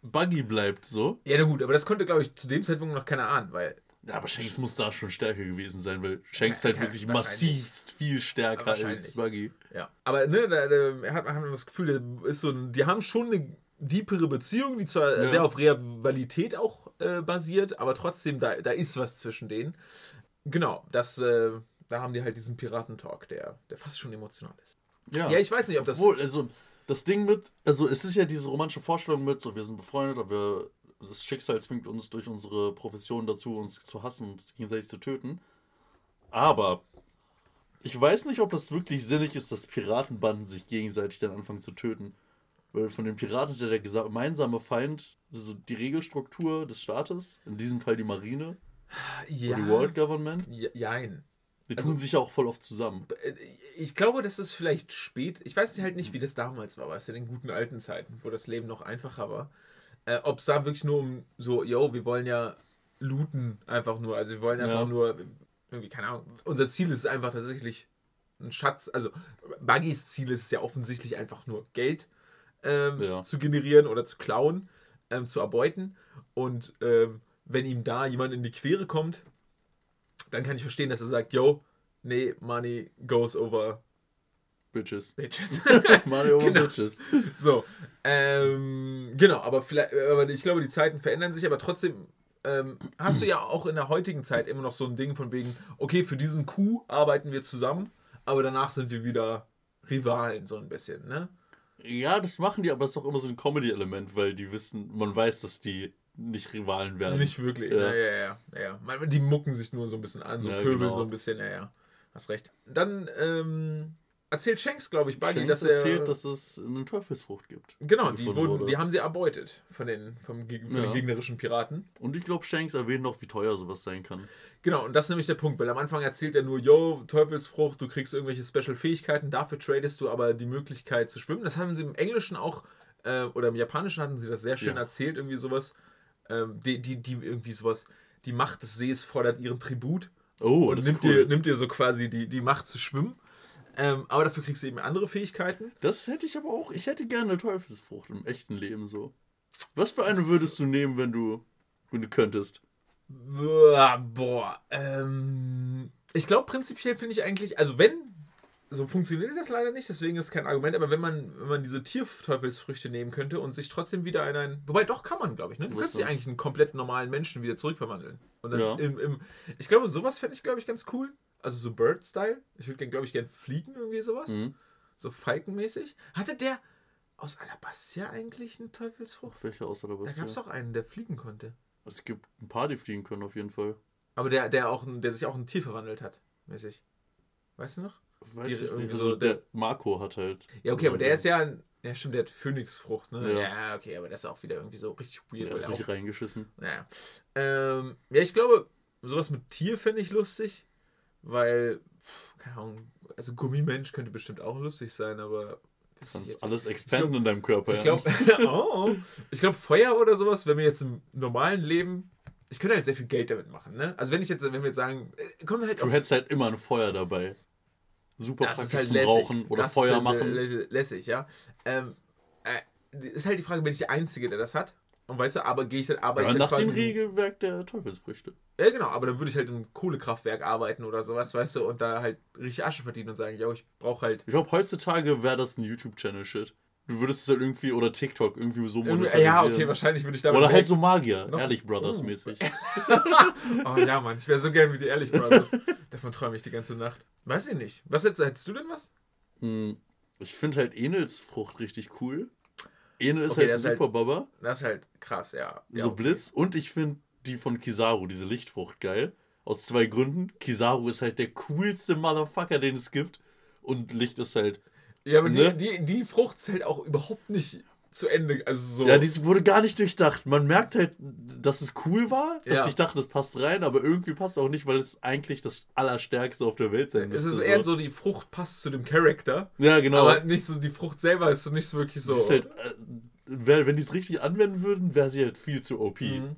Buggy bleibt, so. Ja, na gut, aber das konnte, glaube ich, zu dem Zeitpunkt noch keiner ahnen, weil Ja, aber Shanks muss da schon stärker gewesen sein, weil Shanks Ja, halt wirklich massivst viel stärker als Buggy. Ja, aber ne, da, da hat man das Gefühl, ist so ein, die haben schon eine deepere Beziehung, die zwar Ja. sehr auf Rivalität auch äh, basiert, aber trotzdem, da, da ist was zwischen denen. Genau, das, äh, da haben die halt diesen Piratentalk, der, der fast schon emotional ist. Ja, ich weiß nicht, ob das. Obwohl, also das Ding mit, also es ist ja diese romantische Vorstellung mit, so wir sind befreundet, aber das Schicksal zwingt uns durch unsere Profession dazu, uns zu hassen und uns gegenseitig zu töten. Aber ich weiß nicht, ob das wirklich sinnig ist, dass Piratenbanden sich gegenseitig dann anfangen zu töten. Weil von den Piraten ist ja der gemeinsame Feind so die Regelstruktur des Staates, in diesem Fall die Marine Ja. oder die World Government. Ja, jein. Die Also- tun sich ja auch voll oft zusammen. Äh, Ich glaube, das ist vielleicht spät. Ich weiß halt nicht, wie das damals war, weißt du, in den guten alten Zeiten, wo das Leben noch einfacher war. Äh, Ob es da wirklich nur um so, yo, wir wollen ja looten, einfach nur. Also wir wollen einfach Ja. nur, irgendwie, keine Ahnung. Unser Ziel ist einfach tatsächlich ein Schatz. Also Buggys Ziel ist es ja offensichtlich einfach nur Geld ähm, Ja. zu generieren oder zu klauen, ähm, zu erbeuten. Und ähm, wenn ihm da jemand in die Quere kommt, dann kann ich verstehen, dass er sagt, yo, nee, money goes over Bitches. bitches. [laughs] Mario Genau. Bitches. so, ähm, genau, aber vielleicht, aber ich glaube, die Zeiten verändern sich, aber trotzdem ähm, hast du ja auch in der heutigen Zeit immer noch so ein Ding von wegen, okay, für diesen Coup arbeiten wir zusammen, aber danach sind wir wieder Rivalen, so ein bisschen, ne? Ja, das machen die, aber das ist auch immer so ein Comedy-Element, weil die wissen, man weiß, dass die nicht Rivalen werden. Nicht wirklich, Ja. ja, ja, ja. ja, ja. Man- Die mucken sich nur so ein bisschen an, so Ja, pöbeln genau. so ein bisschen, ja, ja. Hast recht. Dann ähm, erzählt Shanks, glaube ich, Buggy, dass er. erzählt, dass es eine Teufelsfrucht gibt. genau, die, wurden, wurde. die haben sie erbeutet von den, vom, von Ja. den gegnerischen Piraten. Und ich glaube, Shanks erwähnt noch, wie teuer sowas sein kann. Genau, und das ist nämlich der Punkt, weil am Anfang erzählt er nur, yo, Teufelsfrucht, du kriegst irgendwelche Special-Fähigkeiten, dafür tradest du aber die Möglichkeit zu schwimmen. Das haben sie im Englischen auch, äh, oder im Japanischen hatten sie das sehr schön Ja. erzählt, irgendwie sowas, ähm, die, die, die irgendwie sowas, die Macht des Sees fordert ihren Tribut Oh, und das nimmt, ist cool. dir, nimmt dir so quasi die, die Macht zu schwimmen. Ähm, aber dafür kriegst du eben andere Fähigkeiten. Das hätte ich aber auch. Ich hätte gerne eine Teufelsfrucht im echten Leben so. Was für eine würdest du nehmen, wenn du, wenn du könntest? Boah, boah ähm, ich glaube prinzipiell finde ich eigentlich, also wenn, so funktioniert das leider nicht, deswegen ist es kein Argument, aber wenn man, wenn man diese Tierteufelsfrüchte nehmen könnte und sich trotzdem wieder in ein, wobei doch kann man, glaube ich, ne? Du kannst dich eigentlich in einen komplett normalen Menschen wieder zurückverwandeln. Und dann Ja. im, im, ich glaube, sowas fände ich, glaube ich, ganz cool. Also so Bird-Style. Ich würde, glaube ich, gern fliegen, irgendwie sowas. Mhm. So falkenmäßig. Hatte der aus Alabastia eigentlich eine Teufelsfrucht? Welche außer der Da gab es doch einen, der fliegen konnte. Es gibt ein paar, die fliegen können auf jeden Fall. Aber der, der, auch, der sich auch in ein Tier verwandelt hat, mäßig. Weißt du noch? Weiß Die ich nicht. so Also der- der Marco hat halt. Ja, okay, so aber der ist ja, ein- ja stimmt, der hat Phönixfrucht, ne? Ja. Ja, okay, aber der ist auch wieder irgendwie so richtig weird. Der ist richtig auch, reingeschissen. naja. Ähm, ja, ich glaube, sowas mit Tier fände ich lustig, weil, pf, keine Ahnung, also Gummimensch könnte bestimmt auch lustig sein, aber. jetzt- alles expanden in deinem Körper. Ich ja. glaube, [laughs] oh, ich glaube Feuer oder sowas, wenn wir jetzt im normalen Leben, ich könnte halt sehr viel Geld damit machen, ne? Also wenn ich jetzt, wenn wir jetzt sagen, äh, wir halt Du hättest halt immer ein Feuer dabei. Super das ist praktisch halt zum lässig. Rauchen oder das Feuer ist halt machen. lä- lä- lässig, ja. Ähm, äh, ist halt die Frage, bin ich der Einzige, der das hat? Und weißt du, aber gehe ich dann arbeite Aber ich nach dann dem quasi. Regelwerk der Teufelsfrüchte. Ja, genau, aber dann würde ich halt im Kohlekraftwerk arbeiten oder sowas, weißt du, und da halt richtig Asche verdienen und sagen, ja, ich brauche halt. Ich glaube, heutzutage wäre das ein YouTube-Channel-Shit. Du würdest es halt irgendwie, oder TikTok, irgendwie so monetarisieren. ja, okay, wahrscheinlich würde ich damit. Oder halt so Magier, Noch- Ehrlich Brothers Oh. mäßig. [laughs] [laughs] Oh ja, Mann, ich wäre so gern wie die Ehrlich Brothers. Davon träume ich die ganze Nacht. Weiß ich nicht. Was hättest, hättest du denn was? Hm, Ich finde halt Enelsfrucht richtig cool. Enel ist Okay, halt ein halt- super Baba. Das ist halt krass, ja. ja so okay. Blitz. Und ich finde die von Kizaru, diese Lichtfrucht, geil. Aus zwei Gründen. Kizaru ist halt der coolste Motherfucker, den es gibt. Und Licht ist halt. Ja, aber Ne? die, die, die Frucht ist halt auch überhaupt nicht zu Ende. Also so. Ja, dies wurde gar nicht durchdacht. Man merkt halt, dass es cool war, dass Ja. ich dachte, das passt rein, aber irgendwie passt auch nicht, weil es eigentlich das Allerstärkste auf der Welt sein es müsste. ist eher so, die Frucht passt zu dem Charakter. Ja, genau. Aber nicht so, die Frucht selber ist so nicht so wirklich so. Halt, äh, wenn die es richtig anwenden würden, wäre sie halt viel zu OP. Mhm.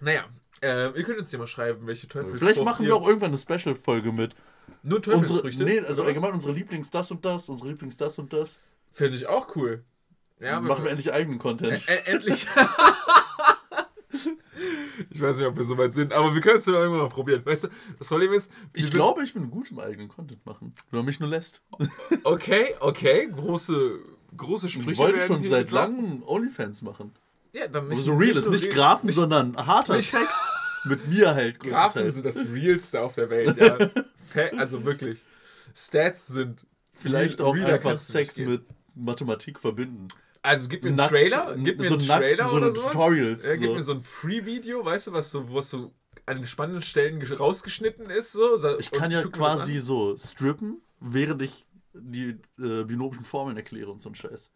Naja, ähm, ihr könnt uns ja mal schreiben, welche Teufelsfrucht Vielleicht machen wir auch irgendwann eine Special-Folge mit. nur Unsere, Teufelsfrüchte. nee, also allgemein unsere Lieblings das und das, unsere Lieblings das und das. Finde ich auch cool. Ja, machen wir endlich eigenen Content. Ä- endlich. [laughs] ich weiß nicht, ob wir so weit sind, aber wir können es ja irgendwann mal probieren. Weißt du, das Problem ist, Ich glaube, ich bin gut im eigenen Content machen. Wenn man mich nur lässt. Okay, okay, große, große Sprüche. Ich wollte schon seit langem Onlyfans machen. Ja, dann nicht, so real ist nur nicht Grafen, nicht- sondern harter nicht- Sex. [laughs] Mit mir halt Grafen sind das realste auf der Welt, ja. [laughs] Also wirklich. Stats sind Vielleicht real- auch einfach nicht Sex mit Mathematik verbinden. Also gib mir einen Nackt- Trailer, gib mir so einen nackt- Trailer so oder sowas. Tutorials, ja, gib so. mir so ein Free-Video, weißt du, was so, wo es so an den spannenden Stellen gesch- rausgeschnitten ist. So, Ich kann ja quasi so strippen, während ich die äh, binomischen Formeln erkläre und so ein Scheiß.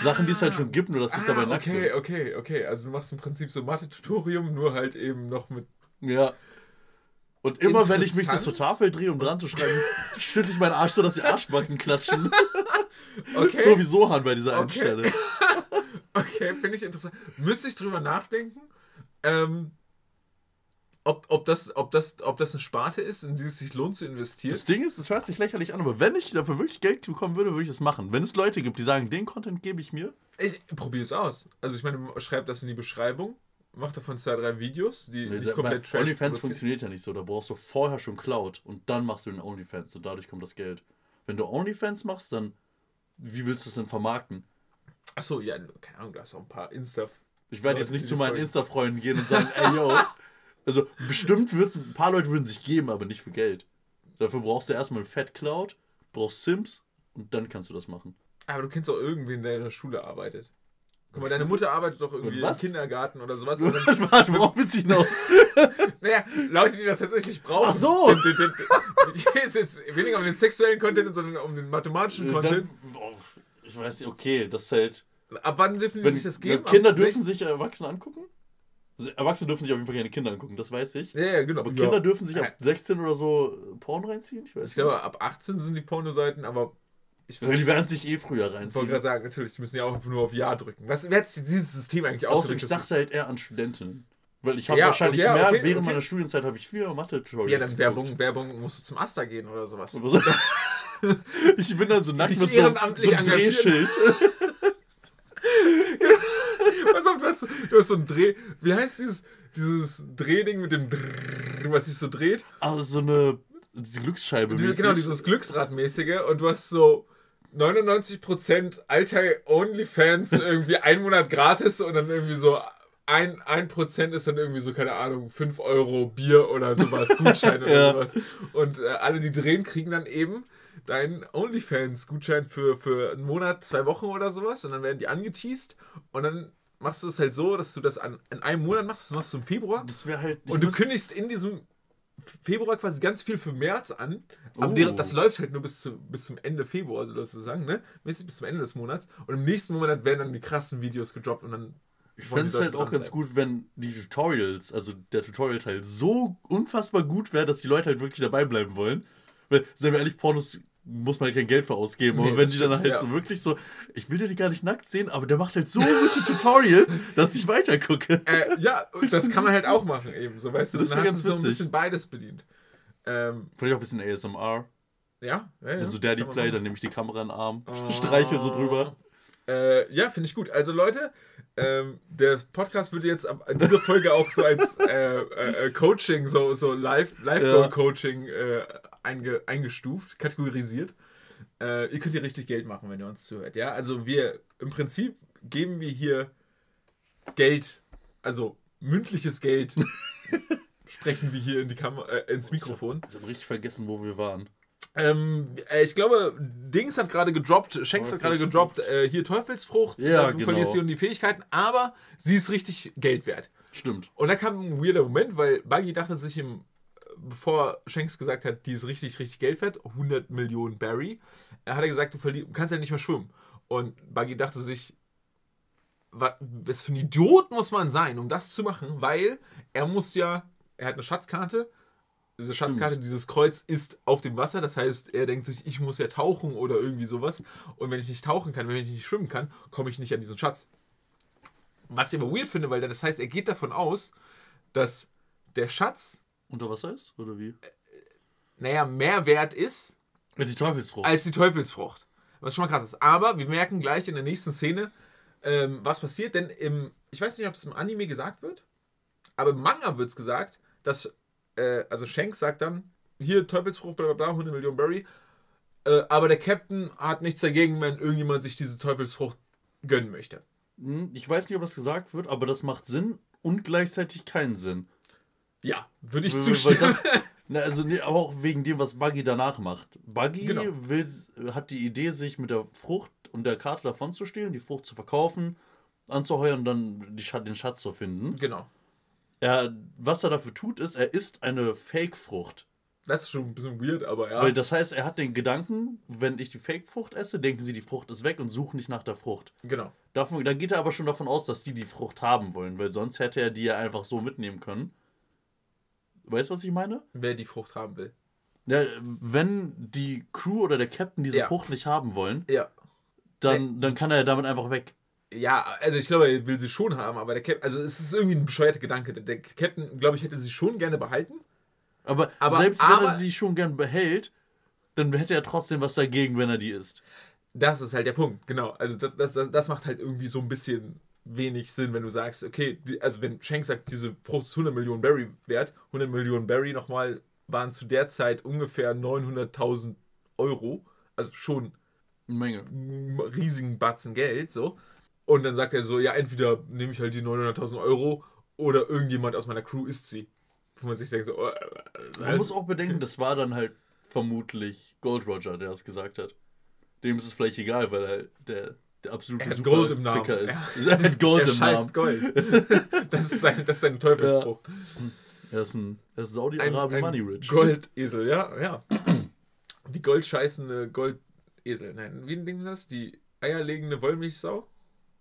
Sachen, die es halt schon gibt, nur dass ich dabei Ah, nackt okay, bin. okay, okay. Also du machst im Prinzip so Mathe-Tutorium, nur halt eben noch mit. Ja. Und immer wenn ich mich das Interessant. Totalfeld drehe, um dran zu schreiben, [laughs] schüttle ich meinen Arsch so, dass die Arschbacken klatschen. [laughs] Okay, So wie Sohan bei dieser einen Okay. Stelle. [laughs] okay, finde ich interessant. Müsste ich drüber nachdenken, ähm, ob, ob, das, ob, das, ob das eine Sparte ist, in die es sich lohnt zu investieren. Das Ding ist, es hört sich lächerlich an, aber wenn ich dafür wirklich Geld bekommen würde, würde ich das machen. Wenn es Leute gibt, die sagen, den Content gebe ich mir, Ich probiere es aus. Also ich meine, schreib das in die Beschreibung, mach davon zwei, drei Videos, die Nee, nicht komplett trash OnlyFans funktioniert ja nicht so. Da brauchst du vorher schon Cloud und dann machst du den OnlyFans und dadurch kommt das Geld. Wenn du OnlyFans machst, dann wie willst du es denn vermarkten? Achso, ja, keine Ahnung, da hast auch ein paar Insta. Ich werde jetzt nicht zu meinen. Insta-Freunden gehen und sagen, ey yo. [laughs] Also bestimmt wird's, ein paar Leute würden sich geben, aber nicht für Geld. Dafür brauchst du erstmal ein Fat Cloud, brauchst Sims und dann kannst du das machen. Aber du kennst doch irgendwen, der in der Schule arbeitet. Guck mal, deine Mutter arbeitet doch irgendwie im? Kindergarten oder sowas. [laughs] Und dann, Warte, worauf willst du hinaus? [laughs] naja, Leute, die das tatsächlich brauchen. Ach so. [laughs] Den, ist jetzt weniger um den sexuellen Content, sondern um den mathematischen Content. Dann, ich weiß nicht, okay, das ist halt. Ab wann dürfen die Wenn, sich das ja, geben? Kinder dürfen sich Erwachsene angucken? Also, Erwachsene dürfen sich auf jeden Fall keine Kinder angucken, das weiß ich. 16? Ja, ja, genau. Aber Ja. Kinder dürfen sich Ja. ab 16 oder so äh, Porn reinziehen? Ich weiß Ich glaube, ab 18 sind die Pornoseiten, aber ich nicht. Die werden sich eh früher wollte reinziehen. gerade sagen, natürlich, die müssen ja auch nur auf Ja drücken. Was, wer hat sich dieses System eigentlich ausgedrückt? ich dachte halt eher an Studentinnen. Weil ich habe Ja, wahrscheinlich okay, mehr, okay, während okay. meiner Studienzeit habe ich viel Mathe-Tutorials Ja, dann geguckt. Werbung, Werbung musst du zum Aster gehen oder sowas. [laughs] Ich bin dann so nackt mit so, so einem. Drehschild. [laughs] Auf, du hast, du hast so ein Dreh. Wie heißt dieses, dieses Drehding mit dem Drrrr, was sich so dreht? Also so eine diese Glücksscheibe. Diese, genau, dieses Glücksradmäßige. Und du hast so 99% alter Onlyfans irgendwie einen Monat gratis und dann irgendwie so ein, ein Prozent ist dann irgendwie so, keine Ahnung, 5 Euro Bier oder sowas, [laughs] Gutschein oder Ja. sowas. Und äh, alle, die drehen, kriegen dann eben deinen OnlyFans-Gutschein für, für einen Monat, zwei Wochen oder sowas. Und dann werden die angeteased und dann machst du es halt so, dass du das an, in einem Monat machst, das machst du im Februar. Das wäre halt. Und du kündigst in diesem Februar quasi ganz viel für März an. Aber Oh. das läuft halt nur bis, zu, bis zum Ende Februar, sozusagen, ne? Bis zum Ende des Monats. Und im nächsten Monat werden dann die krassen Videos gedroppt und dann. Ich fände es halt auch ganz gut, wenn die Tutorials, also der Tutorial-Teil, so unfassbar gut wäre, dass die Leute halt wirklich dabei bleiben wollen. Weil, seien wir ehrlich, Pornos muss man kein Geld für ausgeben. Nee, aber wenn die dann halt ja. so wirklich so, ich will dir die gar nicht nackt sehen, aber der macht halt so gute Tutorials, [laughs] dass ich weiter gucke. Äh, ja, das kann man halt auch machen, eben. So, weißt du, Das dann hast du so ein bisschen beides bedient. Ähm, Vielleicht auch ein bisschen ASMR. ja, ja, ja. Also Daddy Play, dann nehme ich die Kamera in den Arm, Oh. [laughs] streichel so drüber. Äh, ja, finde ich gut. Also Leute, ähm, der Podcast würde jetzt ab dieser Folge auch so als äh, äh, äh, Coaching, so, so Live, Live Ja. Coaching äh, einge, eingestuft, kategorisiert. Äh, ihr könnt hier richtig Geld machen, wenn ihr uns zuhört. Ja, also wir im Prinzip geben wir hier Geld, also mündliches Geld, [laughs] sprechen wir hier in die Kamera, äh, ins Mikrofon. Ich habe richtig vergessen, wo wir waren. Ähm, äh, ich glaube, Dings hat gerade gedroppt, Shanks hat gerade gedroppt, äh, hier Teufelsfrucht. Ja, du genau. verlierst die und die Fähigkeiten, aber sie ist richtig Geld wert. Stimmt. Und da kam ein weirder Moment, weil Buggy dachte sich, im, bevor Shanks gesagt hat, die ist richtig, richtig Geld wert, 100 Millionen Barry, er hat er gesagt, du kannst ja nicht mehr schwimmen. Und Buggy dachte sich, wa- was für ein Idiot muss man sein, um das zu machen, weil er muss ja, er hat eine Schatzkarte, diese Schatzkarte, dieses Kreuz ist auf dem Wasser, das heißt, er denkt sich, ich muss ja tauchen oder irgendwie sowas. Und wenn ich nicht tauchen kann, wenn ich nicht schwimmen kann, komme ich nicht an diesen Schatz. Was ich aber weird finde, weil das heißt, er geht davon aus, dass der Schatz, Unter Wasser ist? Oder wie? naja, mehr wert ist Als die Teufelsfrucht. als die Teufelsfrucht. Was schon mal krass ist. Aber wir merken gleich in der nächsten Szene, ähm, was passiert. Denn im, ich weiß nicht, ob es im Anime gesagt wird, aber im Manga wird es gesagt, dass, äh, also Shanks sagt dann, hier Teufelsfrucht, bla bla bla, 100 Millionen Berry. Äh, aber der Captain hat nichts dagegen, wenn irgendjemand sich diese Teufelsfrucht gönnen möchte. Hm, Ich weiß nicht, ob das gesagt wird, aber das macht Sinn und gleichzeitig keinen Sinn. Ja, würde ich zustimmen. das- [laughs] Na, also nee, aber auch wegen dem, was Buggy danach macht. Buggy Genau. will, hat die Idee, sich mit der Frucht und der Karte davon zu stehlen, die Frucht zu verkaufen, anzuheuern und dann die, den Schatz zu finden. genau. Er, was er dafür tut, ist, er isst eine Fake-Frucht. Das ist schon ein bisschen weird, aber ja. Weil das heißt, er hat den Gedanken, wenn ich die Fake-Frucht esse, denken sie, die Frucht ist weg und suchen nicht nach der Frucht. genau. Davon, da geht er aber schon davon aus, dass die die Frucht haben wollen, weil sonst hätte er die ja einfach so mitnehmen können. Weißt du, was ich meine? Wer die Frucht haben will. Ja, wenn die Crew oder der Captain diese Ja. Frucht nicht haben wollen, Ja. dann, dann kann er damit einfach weg. Ja, also ich glaube, er will sie schon haben, aber der Captain, also es ist irgendwie ein bescheuerter Gedanke. Der Captain, glaube ich, hätte sie schon gerne behalten. Aber, Aber- selbst wenn aber- er sie schon gern behält, dann hätte er trotzdem was dagegen, wenn er die isst. Das ist halt der Punkt, genau. Also das, das, das, das macht halt irgendwie so ein bisschen wenig Sinn, wenn du sagst, okay, die, also wenn Shanks sagt, diese Frucht ist 100 Millionen Berry wert, 100 Millionen Berry nochmal waren zu der Zeit ungefähr 900.000 Euro, also schon Eine Menge. riesigen Batzen Geld, so. Und dann sagt er so, ja, entweder nehme ich halt die 900.000 Euro oder irgendjemand aus meiner Crew isst sie. Wo man sich denkt so, oh, äh, Man muss auch bedenken, [laughs] das war dann halt vermutlich Gold Roger, der das gesagt hat. Dem ist es vielleicht egal, weil er der, der absolute Er Gold im Namen. Ficker ist. [laughs] Er hat Gold er im Namen. scheißt Gold. [laughs] das, ist sein, das ist sein Teufelsfrucht. Er ist ein, er ist ein, Saudi-Arabien ein Money Rich. Goldesel, ja, ja. Die goldscheißende Goldesel. Nein, wie nennt man das? Die eierlegende Wollmilchsau?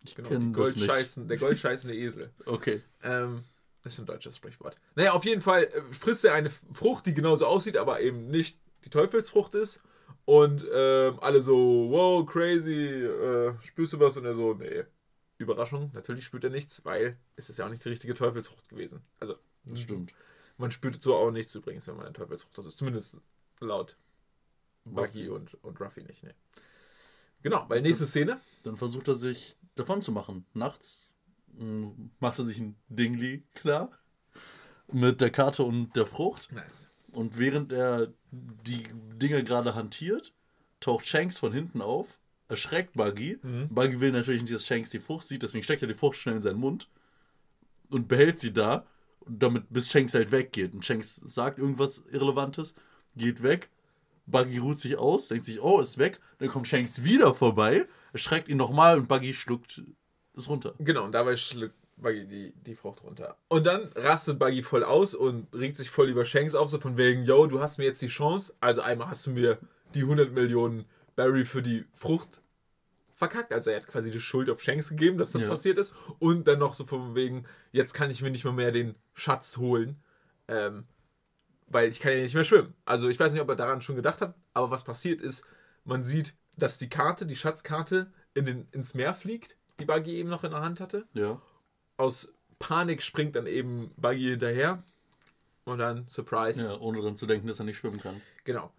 Ich Genau, die das nicht. Goldscheißen, der goldscheißende Esel. Okay. Ähm, das ist ein deutsches Sprichwort. Naja, auf jeden Fall äh, frisst er eine Frucht, die genauso aussieht, aber eben nicht die Teufelsfrucht ist. Und ähm, alle so, wow, crazy, äh, spürst du was? Und er so, nee. Überraschung, natürlich spürt er nichts, weil es ist ja auch nicht die richtige Teufelsfrucht gewesen. Also, Das stimmt. man spürt so auch nichts übrigens, wenn man eine Teufelsfrucht das ist. Zumindest laut Buggy und, und Ruffy nicht. Nee. Genau, weil nächste Szene. Dann versucht er sich davon zu machen. Nachts mh, macht er sich ein Dingli klar. Mit der Karte und der Frucht. Nice. Und während er die Dinger gerade hantiert, taucht Shanks von hinten auf, erschreckt Buggy. Mhm. Buggy will natürlich nicht, dass Shanks die Frucht sieht, deswegen steckt er die Frucht schnell in seinen Mund und behält sie da, damit bis Shanks halt weggeht. Und Shanks sagt irgendwas Irrelevantes, geht weg. Buggy ruht sich aus, denkt sich, oh, ist weg. Dann kommt Shanks wieder vorbei, erschreckt ihn nochmal und Buggy schluckt es runter. Genau, und dabei schluckt Buggy die, die Frucht runter. Und dann rastet Buggy voll aus und regt sich voll über Shanks auf, so von wegen, yo, du hast mir jetzt die Chance, also einmal hast du mir die 100 Millionen Barry für die Frucht verkackt. Also er hat quasi die Schuld auf Shanks gegeben, dass das Ja. passiert ist. Und dann noch so von wegen, jetzt kann ich mir nicht mal mehr den Schatz holen, ähm, weil ich kann ja nicht mehr schwimmen. Also ich weiß nicht, ob er daran schon gedacht hat, aber was passiert ist, man sieht, dass die Karte, die Schatzkarte, in den, ins Meer fliegt, die Buggy eben noch in der Hand hatte Ja. Aus Panik springt dann eben Buggy hinterher. Und dann, Surprise. ja, ohne daran zu denken, dass er nicht schwimmen kann. Genau.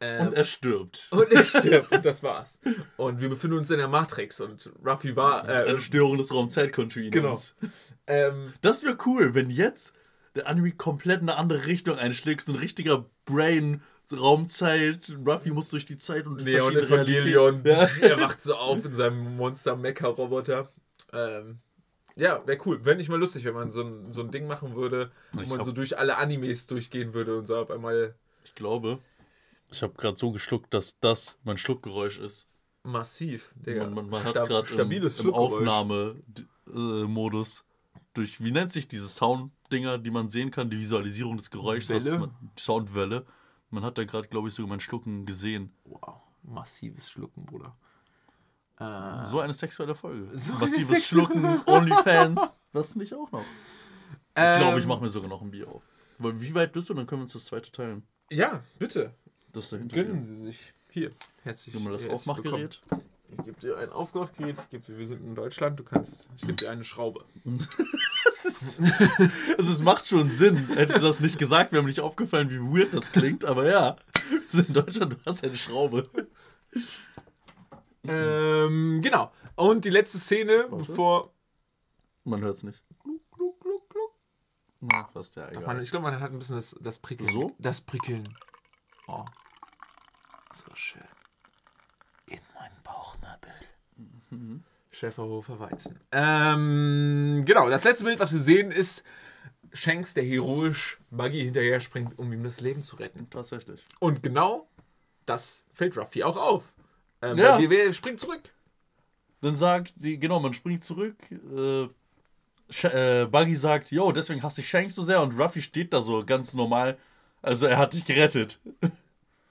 Ähm, Und er stirbt. und er [laughs] stirbt. und das war's. Und wir befinden uns in der Matrix. Und Ruffy war. Äh, Eine Störung des Raumzeitkontinuums. Genau. ähm, Das wäre cool, wenn jetzt der Anime komplett in eine andere Richtung einschlägt. So ein richtiger Brain. Raumzeit, Ruffy muss durch die Zeit und die Neon Evangelion. Realitäten. [laughs] Er wacht so auf in seinem Monster-Mecha-Roboter. Ähm, ja, wäre cool. Wäre nicht mal lustig, wenn man so ein, so ein Ding machen würde, wo Ich man hab- so durch alle Animes durchgehen würde und so auf einmal Ich glaube, ich habe gerade so geschluckt, dass das mein Schluckgeräusch ist. massiv. Digga. Man, man, man hat gerade im, stabiles im. Aufnahmemodus durch, wie nennt sich diese Sounddinger, die man sehen kann, die Visualisierung des Geräuschs, man, Soundwelle. Man hat da gerade, glaube ich, sogar mein Schlucken gesehen. Wow, massives Schlucken, Bruder. Äh, So eine sexuelle Folge. So Massives sexuelle- Schlucken, [laughs] Onlyfans. Was nicht auch noch? Ich glaube, ich ähm, mache mir sogar noch ein Bier auf. Weil wie weit bist du? Dann können wir uns das zweite teilen. Ja, bitte. Das ist dahinter. Gönnen Sie sich. Hier, herzlich. Nimm mal das Aufmachgerät. willkommen. Ich gebe dir ein. Ich dir, wir sind in Deutschland. Du kannst. Ich gebe dir eine Schraube. [laughs] Das ist, also es macht schon Sinn. Hätte das nicht gesagt, wäre mir nicht aufgefallen, wie weird das klingt. Aber ja, wir sind in Deutschland, du hast eine Schraube. Ähm, genau. Und die letzte Szene, Warte. bevor. Man hört es nicht. Gluck, gluck, gluck, gluck. Na, was der Doch, man, ich glaube, man hat ein bisschen das, das Prickeln. So? Das Prickeln. Oh. So schön. In meinen Bauchnabel. Mhm. Schäferhofer Weizen. Ähm, genau, das letzte Bild, was wir sehen, ist Shanks, der heroisch Buggy hinterher springt, um ihm das Leben zu retten. Tatsächlich. Und genau das fällt Ruffy auch auf. Ähm, Ja. wir springt zurück. Dann sagt die, genau, man springt zurück. Äh, äh, Buggy sagt, yo, deswegen hasse ich Shank so sehr und Ruffy steht da so ganz normal. Also er hat dich gerettet. [laughs]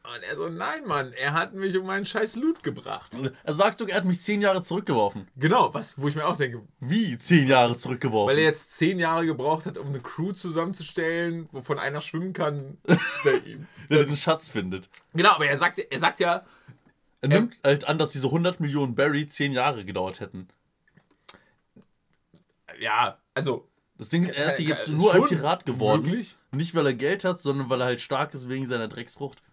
Und er so, nein, Mann, er hat mich um meinen scheiß Loot gebracht. Er sagt sogar, er hat mich zehn Jahre zurückgeworfen. Genau, was, wo ich mir auch denke, Wie zehn Jahre zurückgeworfen? weil er jetzt zehn Jahre gebraucht hat, um eine Crew zusammenzustellen, wovon einer schwimmen kann. der [laughs] ihm- der diesen Schatz findet. genau, aber er sagt, er sagt ja, Er nimmt halt an, dass diese 100 Millionen Barry zehn Jahre gedauert hätten. ja, also. Das Ding ist, er ist Äh, jetzt äh, nur ein Pirat geworden. möglich. Nicht, weil er Geld hat, sondern weil er halt stark ist wegen seiner Drecksfrucht.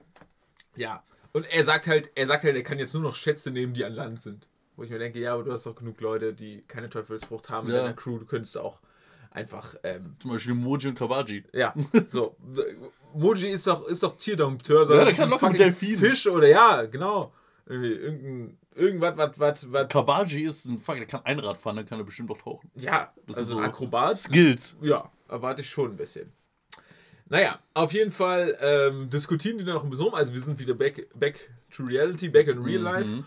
Ja. Und er sagt halt, er sagt halt, er kann jetzt nur noch Schätze nehmen, die an Land sind. Wo ich mir denke, ja, aber du hast doch genug Leute, die keine Teufelsfrucht haben in Ja. deiner Crew. Du könntest auch einfach, ähm, Zum Beispiel Moji und Kawaji. ja, so. [laughs] Moji ist doch, ist doch Tierdompteur. Ja, der kann mit Delfinen. Fisch oder ja, genau. Irgendwie, irgendein, irgendwas, was, was, was, Kawaji ist ein Fuck, der kann Einrad fahren, dann kann er bestimmt auch tauchen. ja, Das also sind so Akrobat. Skills. Ja, erwarte ich schon ein bisschen. Naja, auf jeden Fall ähm, diskutieren die dann noch ein bisschen rum. Also wir sind wieder back, back to reality, back in real life.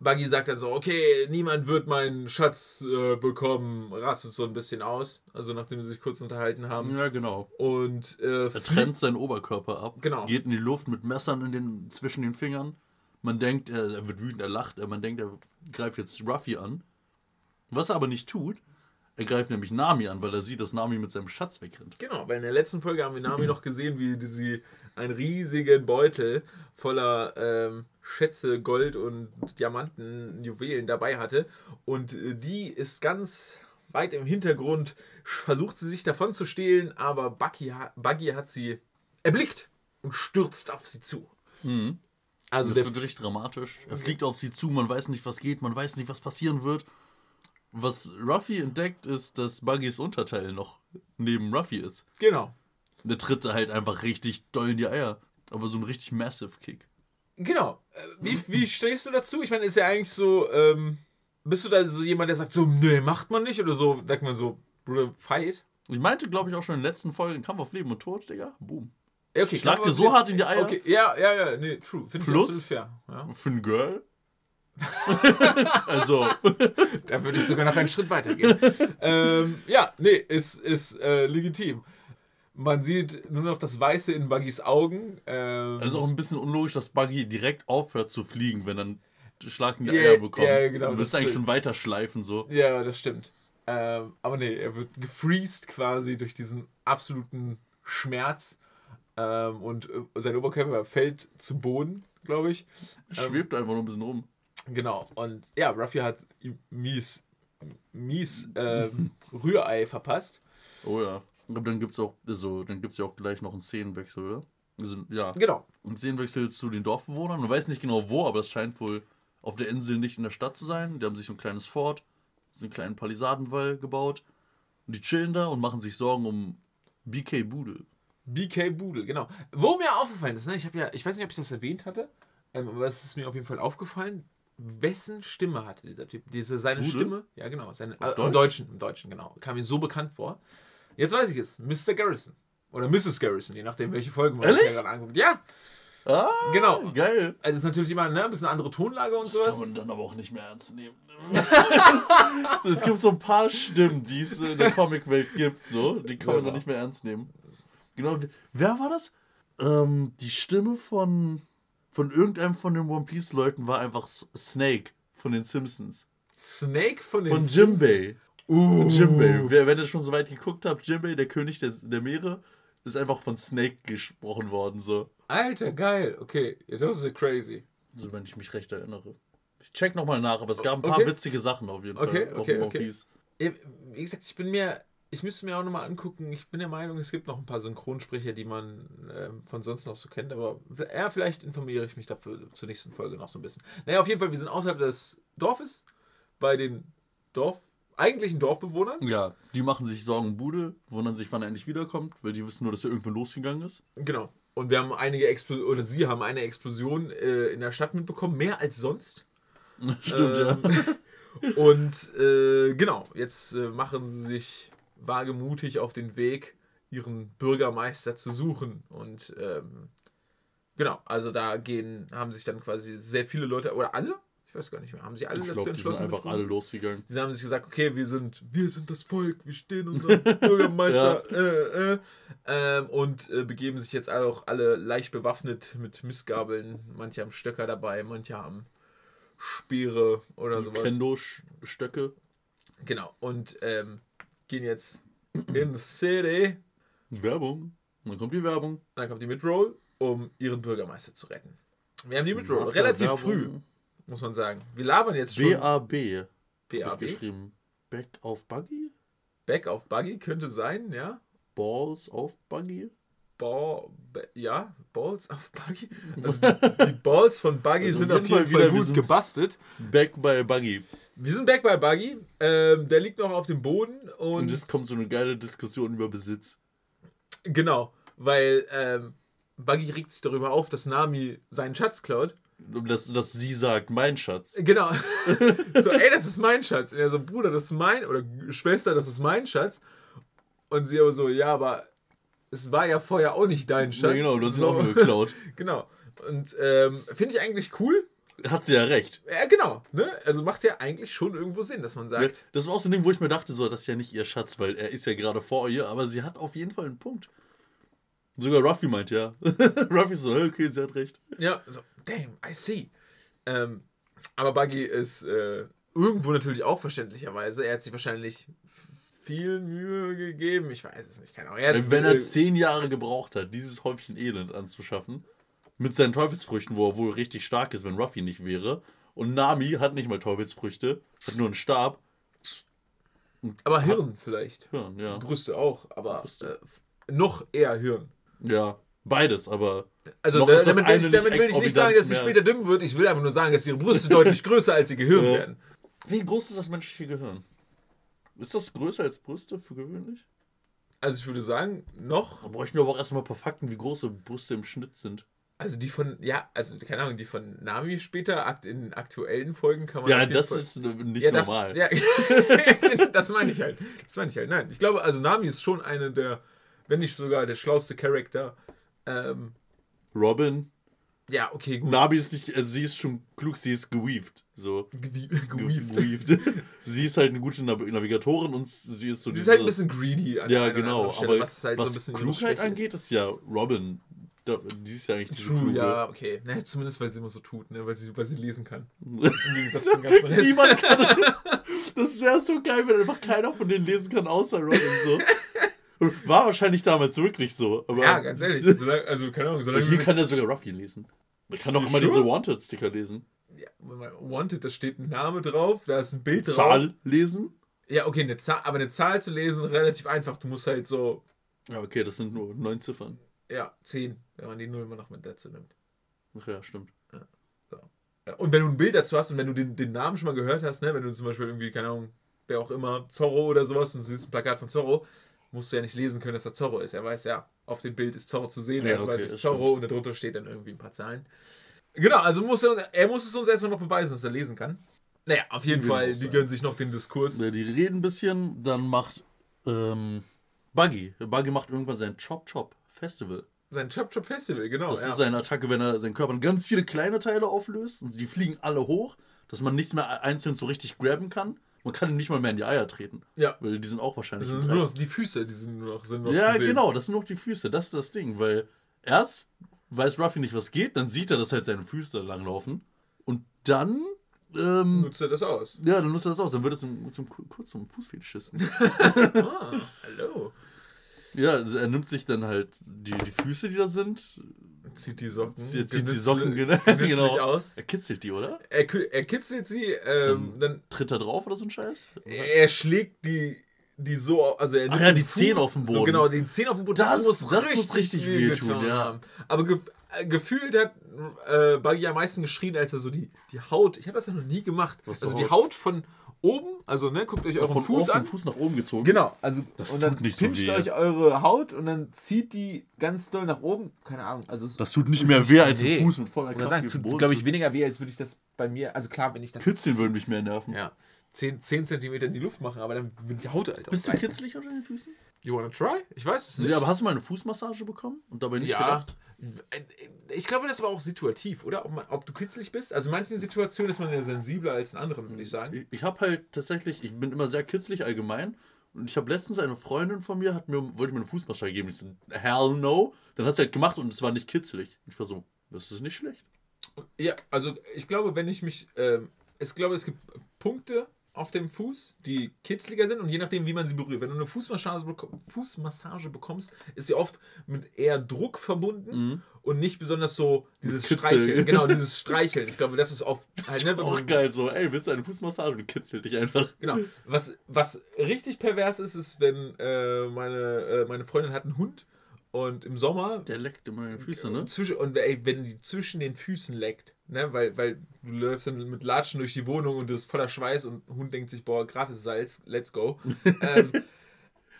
Buggy sagt dann so, okay, niemand wird meinen Schatz äh, bekommen, rastet so ein bisschen aus. Also nachdem sie sich kurz unterhalten haben. Ja, genau. Und äh, Er trennt seinen Oberkörper ab, Genau. geht in die Luft mit Messern in den, zwischen den Fingern. Man denkt, er, wird wütend, er lacht, man denkt, er greift jetzt Ruffy an. Was er aber nicht tut, er greift nämlich Nami an, weil er sieht, dass Nami mit seinem Schatz wegrennt. Genau, weil in der letzten Folge haben wir Nami noch gesehen, wie sie einen riesigen Beutel voller ähm, Schätze, Gold und Diamanten, Juwelen dabei hatte. Und äh, die ist ganz weit im Hintergrund, versucht sie sich davon zu stehlen, aber ha Buggy hat sie erblickt und stürzt auf sie zu. Also Das der, wird richtig dramatisch. Er fliegt auf sie zu, man weiß nicht, was geht, man weiß nicht, was passieren wird. Was Ruffy entdeckt, ist, dass Buggys Unterteil noch neben Ruffy ist. genau. Der tritt halt einfach richtig doll in die Eier. Aber so ein richtig massive Kick. Genau. Äh, Wie, wie stehst du dazu? Ich meine, ist ja eigentlich so, ähm, bist du da so jemand, der sagt so, nee, macht man nicht? Oder so, sagt man so, Bruder, fight? Ich meinte, glaube ich, auch schon in den letzten Folgen Kampf auf Leben und Tod, Digga. Boom. Ja, Schlag dir so hart in die Eier? Okay, ja, ja, ja, nee, true. Finde ich Plus- fair. Ja. Für ein Girl. [laughs] also, Da würde ich sogar noch einen Schritt weiter gehen. ähm, ja, nee, ist, ist äh, legitim. Man sieht nur noch das Weiße in Buggys Augen. Ähm, also auch ein bisschen unlogisch, dass Buggy direkt aufhört zu fliegen, wenn dann Schlag in die Ja, Eier bekommt. ja, genau, Du wirst eigentlich stimmt. schon weiter schleifen, so. Ja, das stimmt. Ähm, aber nee, er wird gefreezed quasi durch diesen absoluten Schmerz. Ähm, und äh, sein Oberkörper fällt zu Boden, glaube ich. Schwebt einfach nur ein bisschen rum. Genau. Und ja, Ruffy hat ihm mies, mies ähm, [laughs] Rührei verpasst. Oh ja. Aber dann gibt's auch, also, dann gibt's ja auch gleich noch einen Szenenwechsel, oder? Also, ja. Genau. Ein Szenenwechsel zu den Dorfbewohnern. Man weiß nicht genau wo, aber es scheint wohl auf der Insel nicht in der Stadt zu sein. Die haben sich so ein kleines Fort, so einen kleinen Palisadenwall gebaut. Und die chillen da und machen sich Sorgen um BK Bude. BK Budel, genau. Wo mir aufgefallen ist, ne, ich habe ja, ich weiß nicht, ob ich das erwähnt hatte, ähm, aber es ist mir auf jeden Fall aufgefallen, wessen Stimme hatte dieser Typ? Diese, seine Budel? Stimme, ja genau, seine, äh, im Deutsch? Deutschen, im Deutschen, genau. Kam mir so bekannt vor. Jetzt weiß ich es, Mr. Garrison. Oder Mrs. Garrison, je nachdem, welche Folge man sich gerade anguckt. Ja, Ah, Genau. Geil. also es ist natürlich immer ne, ein bisschen andere Tonlage und Das sowas. kann man dann aber auch nicht mehr ernst nehmen. [laughs] es gibt so ein paar Stimmen, die es in der Comicwelt gibt, so. Die kann man Ja. dann nicht mehr ernst nehmen. Genau. Wer war das? Ähm, die Stimme von, von irgendeinem von den One Piece Leuten war einfach Snake von den Simpsons. Snake von den Von Simpsons. Jimbei. Uh. Jimbei. Wer, wenn ihr schon so weit geguckt habt, Jimbei, der König der, der Meere, ist einfach von Snake gesprochen worden, so. Alter, geil. Okay, das ist crazy. So, wenn ich mich recht erinnere. Ich check nochmal nach, aber es gab ein paar Okay. witzige Sachen auf jeden Okay, Fall. auf okay, One okay. Piece. Ja, Wie gesagt, ich bin mir, ich müsste mir auch nochmal angucken. Ich bin der Meinung, es gibt noch ein paar Synchronsprecher, die man ähm, von sonst noch so kennt, aber ja, vielleicht informiere ich mich dafür zur nächsten Folge noch so ein bisschen. Naja, auf jeden Fall, wir sind außerhalb des Dorfes, bei den Dorf, eigentlichen Dorfbewohnern. Ja, die machen sich Sorgen Bude, wundern sich, wann er endlich wiederkommt, weil die wissen nur, dass er irgendwann losgegangen ist. Genau. Und wir haben einige Explosionen, oder sie haben eine Explosion äh, in der Stadt mitbekommen, mehr als sonst. [laughs] Stimmt, ja. Ähm, [laughs] Und äh, genau, jetzt äh, machen sie sich wagemutig auf den Weg, ihren Bürgermeister zu suchen. Und ähm, genau, also da gehen, haben sich dann quasi sehr viele Leute, oder alle? Ich weiß gar nicht mehr. Haben sie alle Ich dazu glaube, die sind entschlossen? einfach alle losgegangen. Sie haben sich gesagt, okay, wir sind, wir sind das Volk, wir stehen unserem [laughs] Bürgermeister äh, äh, ähm, und äh, begeben sich jetzt auch alle leicht bewaffnet mit Missgabeln. Manche haben Stöcker dabei, manche haben Speere oder sowas. Kendo-Stöcke. Genau. Und ähm, gehen jetzt in city. Werbung. Dann kommt die Werbung. Dann kommt die Midroll, um ihren Bürgermeister zu retten. Wir haben die Midroll relativ Werbung. früh, muss man sagen. Wir labern jetzt schon. BAB. BAB. geschrieben. Back auf Buggy? Back auf Buggy könnte sein, ja. Balls auf Buggy? Ball, ba- ja, Balls auf Buggy. Also [laughs] die, Balls von Buggy Also sind auf jeden Fall wieder, gut gebastelt. Back bei Buggy. Wir sind back bei Buggy. Ähm, der liegt noch auf dem Boden und, Und jetzt kommt so eine geile Diskussion über Besitz. genau, weil ähm, Buggy regt sich darüber auf, dass Nami seinen Schatz klaut. Dass, dass sie sagt, mein Schatz. Genau. [laughs] [laughs] so, ey, das ist mein Schatz. Und er so, Bruder, das ist mein, oder Schwester, das ist mein Schatz. Und sie aber so, ja, aber es war ja vorher auch nicht dein Schatz. Ja, genau, du hast so. auch nur geklaut. [laughs] Genau. Und ähm, finde ich eigentlich cool. Hat sie ja recht. Ja, genau. Ne? Also macht ja eigentlich schon irgendwo Sinn, dass man Ja, sagt, das war auch so ein Ding, wo ich mir dachte, so, das ist ja nicht ihr Schatz, weil er ist ja gerade vor ihr, aber sie hat auf jeden Fall einen Punkt. Sogar Ruffy meint ja. [laughs] Ruffy ist so, okay, sie hat recht. ja, so, damn, I see. Ähm, aber Buggy ist äh, irgendwo natürlich auch verständlicherweise. Er hat sich wahrscheinlich viel Mühe gegeben. Ich weiß es nicht, keine Ahnung. Er hat Wenn er zehn Jahre gebraucht hat, dieses Häufchen Elend anzuschaffen, mit seinen Teufelsfrüchten, wo er wohl richtig stark ist, wenn Ruffy nicht wäre, und Nami hat nicht mal Teufelsfrüchte, hat nur einen Stab. aber Hirn vielleicht. Hirn, ja. Brüste auch, aber Brüste. Äh, noch eher Hirn. Ja, beides, aber Also da, damit, will ich, damit nicht will ich nicht sagen, dass sie später dümmer wird. Ich will einfach nur sagen, dass ihre Brüste deutlich [laughs] größer als ihr Gehirn Ja. werden. wie groß ist das menschliche Gehirn? Ist das größer als Brüste für gewöhnlich? Also ich würde sagen, noch Da bräuchten wir aber auch erstmal ein paar Fakten, wie große Brüste im Schnitt sind. Also die von, ja, also keine Ahnung, die von Nami später in aktuellen Folgen kann man. Ja, das Fall- ist äh, nicht ja, normal. Ja, [laughs] das meine ich halt. Das meine ich halt. Nein, ich glaube, also Nami ist schon eine der, wenn nicht sogar der schlauste Charakter. Ähm, Robin, ja, okay, gut. Nabi ist nicht, also sie ist schon klug, sie ist geweaved. So. Gewie- Ge- Gewieft. geweaved. [laughs] sie ist halt eine gute Nav Navigatorin und sie ist so Die ist halt ein bisschen greedy an Ja, genau. Aber was halt so ein bisschen ihre Klugheit angeht, ist ja Robin. Die ist ja eigentlich die True, kluge. ja, okay. Naja, zumindest, weil sie immer so tut, ne? weil, sie, weil sie lesen kann. [laughs] Im Gegensatz zum ganzen Rest. Niemand kann. [laughs] Das wäre so geil, wenn einfach keiner von denen lesen kann, außer Robin so. War wahrscheinlich damals wirklich so. Aber Ja, ganz ehrlich. Solange, also, keine Ahnung, solange Hier kann er sogar Ruffy lesen. Er kann doch immer diese Wanted-Sticker lesen. ja, Wanted, da steht ein Name drauf, da ist ein Bild drauf. Zahl lesen. Ja, okay, eine Zahl, aber eine Zahl zu lesen, relativ einfach. Du musst halt so, Ja, okay, das sind nur neun Ziffern. ja, 10, wenn man die Null immer noch mit dazu nimmt. Ach ja, stimmt. Ja, Und wenn du ein Bild dazu hast und wenn du den, den Namen schon mal gehört hast, ne, wenn du zum Beispiel irgendwie, keine Ahnung, wer auch immer, Zorro oder sowas und du siehst ein Plakat von Zorro, musst du ja nicht lesen können, dass da Zorro ist. Er weiß ja, auf dem Bild ist Zorro zu sehen, Ja, er okay, weiß, es ist das Zorro stimmt. und darunter steht dann irgendwie ein paar Zahlen. Genau, also muss er, er muss es uns erstmal noch beweisen, dass er lesen kann. Naja, auf jeden Fall, die sein. gönnen sich noch den Diskurs. Ja, Die reden ein bisschen, dann macht ähm, Buggy. Buggy macht irgendwann sein Chop Chop Festival. Sein Chop Chop Festival, genau. Das ja. ist seine Attacke, wenn er seinen Körper in ganz viele kleine Teile auflöst und die fliegen alle hoch, dass man nichts mehr einzeln so richtig grabben kann. Man kann ihm nicht mal mehr in die Eier treten. ja. Weil die sind auch wahrscheinlich. Das in sind nur noch die Füße, die sind nur noch, sind noch ja, genau, das sind noch die Füße. Das ist das Ding, weil erst weiß Ruffy nicht, was geht, dann sieht er, dass halt seine Füße langlaufen. Und dann. Ähm, Nutzt er das aus? ja, dann nutzt er das aus. Dann wird er zum, zum, kurz zum Fußfetischisten. [laughs] Ah, hallo. ja, er nimmt sich dann halt die, die Füße, die da sind. Zieht die Socken. Er zieht die Socken genau, genau. aus. Er kitzelt die, oder? Er, er kitzelt sie, ähm, dann Tritt er drauf oder so ein Scheiß? er schlägt die, die so, also er Ach ja, die Zehen auf dem So Boden. genau, den Zehen auf dem Boden. Das- das muss richtig wehtun, wehgetan ja. haben. Aber ge äh, gefühlt hat äh, Buggy am meisten geschrien, als er so die, die Haut, ich habe das ja noch nie gemacht, Was also die Haut? Haut von oben, also ne, guckt euch euren Von Fuß auf an. den Fuß nach oben gezogen. Genau, also Das und dann tut nicht so pinscht weh. euch eure Haut und dann zieht die ganz doll nach oben. Keine Ahnung, also Das tut nicht mehr weh, als Nee. ein Fuß mit voller Kraft sagen, tut, glaube ich, weniger weh, als würde ich das bei mir. Also klar, wenn ich das. Kitzeln würde mich mehr nerven. Ja. 10, 10 cm in die Luft machen, aber dann wird die Haut halt Bist du kitzelig unter den Füßen? You wanna try? Ich weiß es nicht. Ja, aber hast du mal eine Fußmassage bekommen und dabei nicht ja, gedacht? Ich glaube, das ist aber auch situativ, oder? Ob, man, ob du kitzlig bist. Also in manchen Situationen ist man ja sensibler als in anderen, würde ich sagen. Ich, ich habe halt tatsächlich, ich bin immer sehr kitzlig allgemein. Und ich habe letztens eine Freundin von mir, hat mir, wollte mir eine Fußmassage geben. Ich so, hell no. Dann hat sie halt gemacht und es war nicht kitzlig. Ich war so, das ist nicht schlecht. Ja, also ich glaube, wenn ich mich, ähm, ich glaube, es gibt Punkte auf dem Fuß, die kitzliger sind und je nachdem, wie man sie berührt. Wenn du eine Fußmassage, Fußmassage bekommst, ist sie oft mit eher Druck verbunden und nicht besonders so dieses Kitzeln. Streicheln. Genau, [laughs] dieses Streicheln. Ich glaube, das ist oft halt, ne, wenn Auch geil, so, ey, willst du eine Fußmassage? Du kitzelt dich einfach. Genau. Was, was richtig pervers ist, ist, wenn äh, meine, äh, meine Freundin hat einen Hund und im Sommer Der leckt immer meine Füße, ne? zwischen, und ey, wenn die zwischen den Füßen leckt, ne, weil, weil du läufst dann mit Latschen durch die Wohnung und du bist voller Schweiß und Hund denkt sich, boah, gratis Salz, let's go. [laughs] ähm,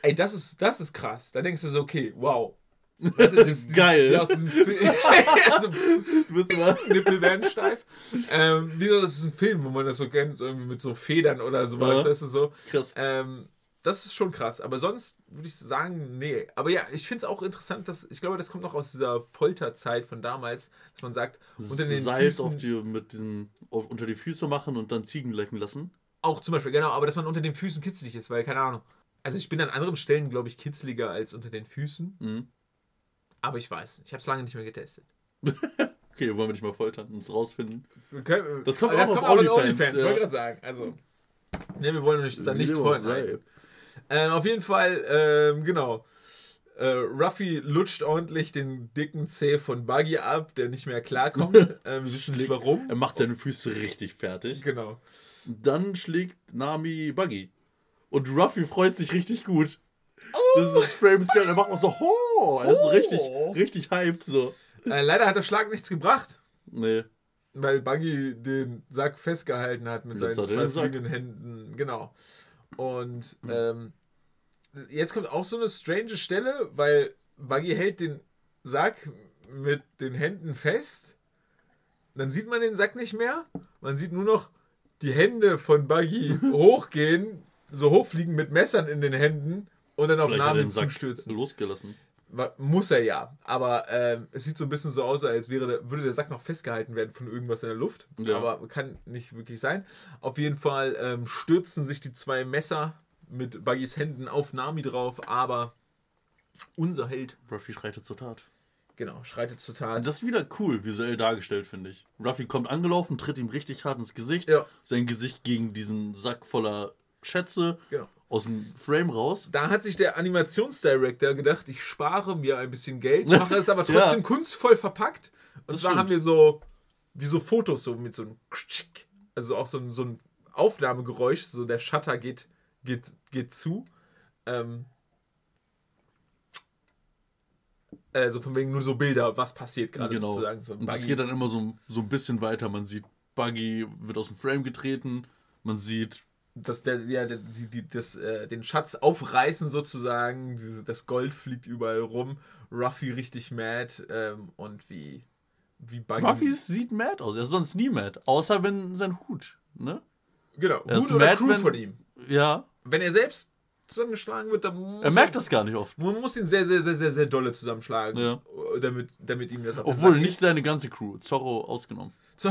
ey, das ist, das ist krass. Da denkst du so, okay, wow. Weißt du, das, dieses- Geil. Wie aus Film. [laughs] also, Du bist immer. Nippel werden steif. Ähm, wie so, das ist ein Film, wo man das so kennt, irgendwie mit so Federn oder sowas, Ja. weißt du, so. Krass. Ähm, das ist schon krass. Aber sonst würde ich sagen, nee. Aber ja, ich finde es auch interessant, dass ich glaube, das kommt noch aus dieser Folterzeit von damals, dass man sagt, unter den Salz Füßen auf die, mit diesen, auf, unter die Füße machen und dann Ziegen lecken lassen. auch zum Beispiel, genau, aber dass man unter den Füßen kitzlig ist, weil keine Ahnung. Also ich bin an anderen Stellen, glaube ich, kitzliger als unter den Füßen. Mhm. Aber ich weiß, ich habe es lange nicht mehr getestet. [laughs] Okay, wollen wir nicht mal foltern und es rausfinden. Können- Das kommt das auch kommt auf auch in OnlyFans, OnlyFans, ja. wollte gerade sagen. Also, ne, wir wollen uns da nichts Wie Ähm, auf jeden Fall, ähm, genau. Äh, Ruffy lutscht ordentlich den dicken Zeh von Buggy ab, der nicht mehr klarkommt. äh, wir wissen nicht warum. Er macht seine Füße richtig fertig. Genau. Dann schlägt Nami Buggy. Und Ruffy freut sich richtig gut. Oh. Das ist das Frame Scan. Er macht auch so, ho! Er ist so richtig, Ho. richtig hyped so. Äh, leider hat der Schlag nichts gebracht, Nee. weil Buggy den Sack festgehalten hat mit Jetzt seinen zwei fliegenden Händen. Genau. Und ähm, jetzt kommt auch so eine strange Stelle, weil Buggy hält den Sack mit den Händen fest. Dann sieht man den Sack nicht mehr. Man sieht nur noch die Hände von Buggy [laughs] hochgehen, so hochfliegen mit Messern in den Händen und dann auf Vielleicht Nami zustürzen. losgelassen. Muss er ja. Aber ähm, es sieht so ein bisschen so aus, als wäre der, würde der Sack noch festgehalten werden von irgendwas in der Luft. Ja. Aber kann nicht wirklich sein. Auf jeden Fall ähm, stürzen sich die zwei Messer mit Buggys Händen auf Nami drauf, aber unser Held, Ruffy schreitet zur Tat. genau, schreitet zur Tat. Das ist wieder cool visuell dargestellt, finde ich. Ruffy kommt angelaufen, tritt ihm richtig hart ins Gesicht. Ja. Sein Gesicht gegen diesen Sack voller Schätze Genau. Aus dem Frame raus. Da hat sich der Animationsdirector gedacht, ich spare mir ein bisschen Geld, mache es aber [laughs] Ja. trotzdem kunstvoll verpackt. Und Das zwar stimmt. haben wir so, wie so Fotos, so mit so einem, also auch so ein, so ein Aufnahmegeräusch, so der Shutter geht, geht, geht zu. Ähm, also von wegen nur so Bilder, was passiert gerade genau. sozusagen. So Und das geht dann immer so, so ein bisschen weiter. Man sieht, Buggy wird aus dem Frame getreten. Man sieht, dass der, ja, die, die, das, äh, den Schatz aufreißen sozusagen, das Gold fliegt überall rum, Ruffy richtig mad ähm, und wie, wie Buggy. Ruffy sieht mad aus. Er ist sonst nie mad. Außer wenn sein Hut, ne? genau, er ist Hut oder Crew wenn- von ihm. Ja. Wenn er selbst zusammengeschlagen wird, dann muss Er merkt das gar nicht oft. Man muss ihn sehr, sehr, sehr, sehr, sehr dolle zusammenschlagen, Ja. damit, damit ihm das auf Obwohl nicht seine ganze Crew. Zorro ausgenommen. [laughs]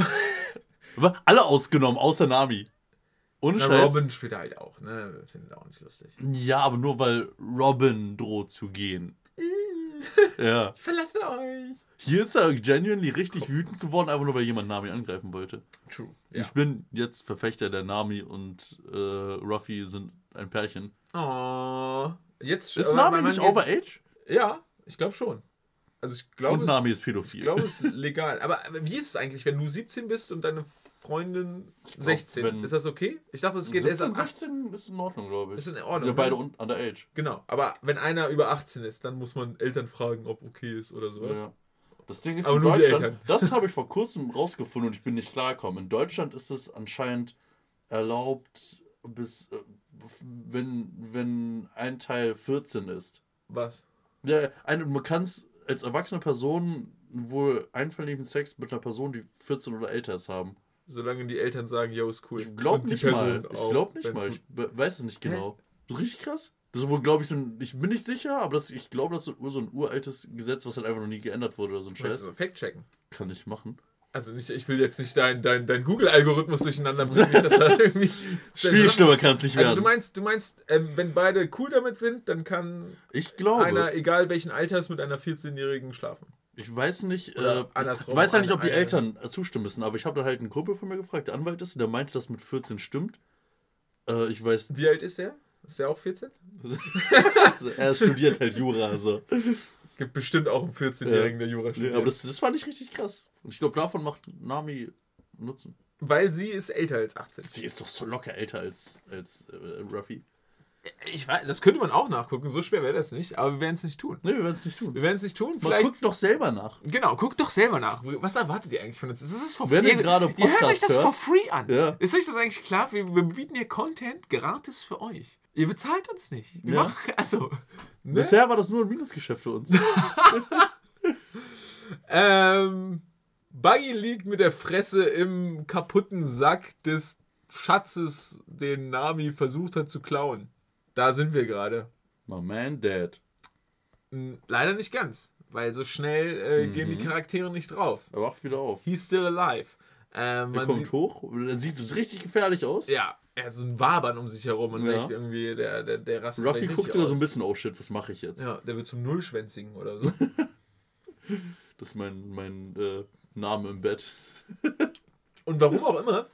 Aber alle ausgenommen, außer Nami. Ohne na, Scheiß. Robin spielt er halt auch, ne? Findet er auch nicht lustig. Ja, aber nur weil Robin droht zu gehen. [laughs] ja. Ich verlasse euch. Hier ist er genuinely richtig wütend geworden, einfach nur weil jemand Nami angreifen wollte. True. Ja. Ich bin jetzt Verfechter der Nami und äh, Ruffy sind ein Pärchen. Oh, jetzt Ist aber Nami nicht overage? Ja, ich glaube schon. Also ich glaube, Und es- Nami ist pädophil. Ich glaube, es ist legal. Aber wie ist es eigentlich, wenn du 17 bist und deine Freundin glaub, 16? wenn- ist das okay? Ich dachte, es geht erst 17, ab 18. 16 ist in Ordnung, glaube ich. Ist in Sind Ordnung. ja beide ne? un underage. Genau. Aber wenn einer über 18 ist, dann muss man Eltern fragen, ob okay ist oder sowas. Ja. Das Ding ist Aber in Deutschland, das [laughs] habe ich vor kurzem rausgefunden und ich bin nicht klargekommen. In Deutschland ist es anscheinend erlaubt, bis äh, wenn, wenn ein Teil 14 ist. Was? Ja, eine, man kann es als erwachsene Person wohl einvernehmlichen Sex mit einer Person, die 14 oder älter ist, haben. Solange die Eltern sagen, yo, ist cool. Ich glaube nicht mal. Person Ich auch, glaube nicht mal. Ich weiß es nicht genau. Das ist richtig krass. Das ist wohl, glaube ich, so ein, ich bin nicht sicher, aber das, ich glaube, das ist so ein uraltes Gesetz, was halt einfach noch nie geändert wurde oder so ein Scheiß. Scheiß. Fact-checken. Kann ich machen. Also nicht, ich will jetzt nicht deinen dein, dein Google-Algorithmus durcheinander bringen, dass er [laughs] irgendwie. Viel schlimmer kann es nicht Also werden. du meinst, du meinst, ähm, wenn beide cool damit sind, dann kann ich glaube. einer, egal welchen Alters, mit einer 14-Jährigen schlafen. Ich weiß nicht, äh, ich weiß ja nicht, ob die Eltern äh, zustimmen müssen, aber ich habe da halt einen Kumpel von mir gefragt, der Anwalt ist, der meinte, dass mit 14 stimmt. Äh, ich weiß, Wie alt ist er? Ist er auch 14? [laughs] also er studiert halt Jura, also. Gibt bestimmt auch einen 14-Jährigen, der Jura studiert. aber das, das fand ich richtig krass. Und ich glaube, davon macht Nami Nutzen. Weil sie ist älter als 18. Sie ist doch so locker älter als, als äh, Ruffy. Ich weiß, das könnte man auch nachgucken, so schwer wäre das nicht, aber wir werden es nicht tun. Nee, wir werden es nicht tun. Wir werden es nicht tun. Vielleicht. guckt doch selber nach. Genau, guckt doch selber nach. Was erwartet ihr eigentlich von uns? Das ist for Wenn ihr ihr, gerade ihr hört euch Podcast das for hört. free an. Ja. Ist euch das eigentlich klar? Wir, wir bieten hier Content gratis für euch. Ihr bezahlt uns nicht. Wir Ja. machen, [laughs] also, ne? Bisher war das nur ein Minusgeschäft für uns. [laughs] Ähm, Buggy liegt mit der Fresse im kaputten Sack des Schatzes, den Nami versucht hat zu klauen. Da sind wir gerade. My man dead. Leider nicht ganz, weil so schnell äh, gehen die Charaktere nicht drauf. Er wacht wieder auf. He's still alive. Ähm, Er kommt sieht, hoch. Er sieht richtig gefährlich aus. ja, er hat so ein Wabern um sich herum und Ja. denkt irgendwie, der, der, der rastet Ruffy guckt sogar so ein bisschen, oh shit, was mache ich jetzt? Ja, der wird zum Nullschwänzigen oder so. [laughs] Das ist mein, mein äh, Name im Bett. Und warum auch immer,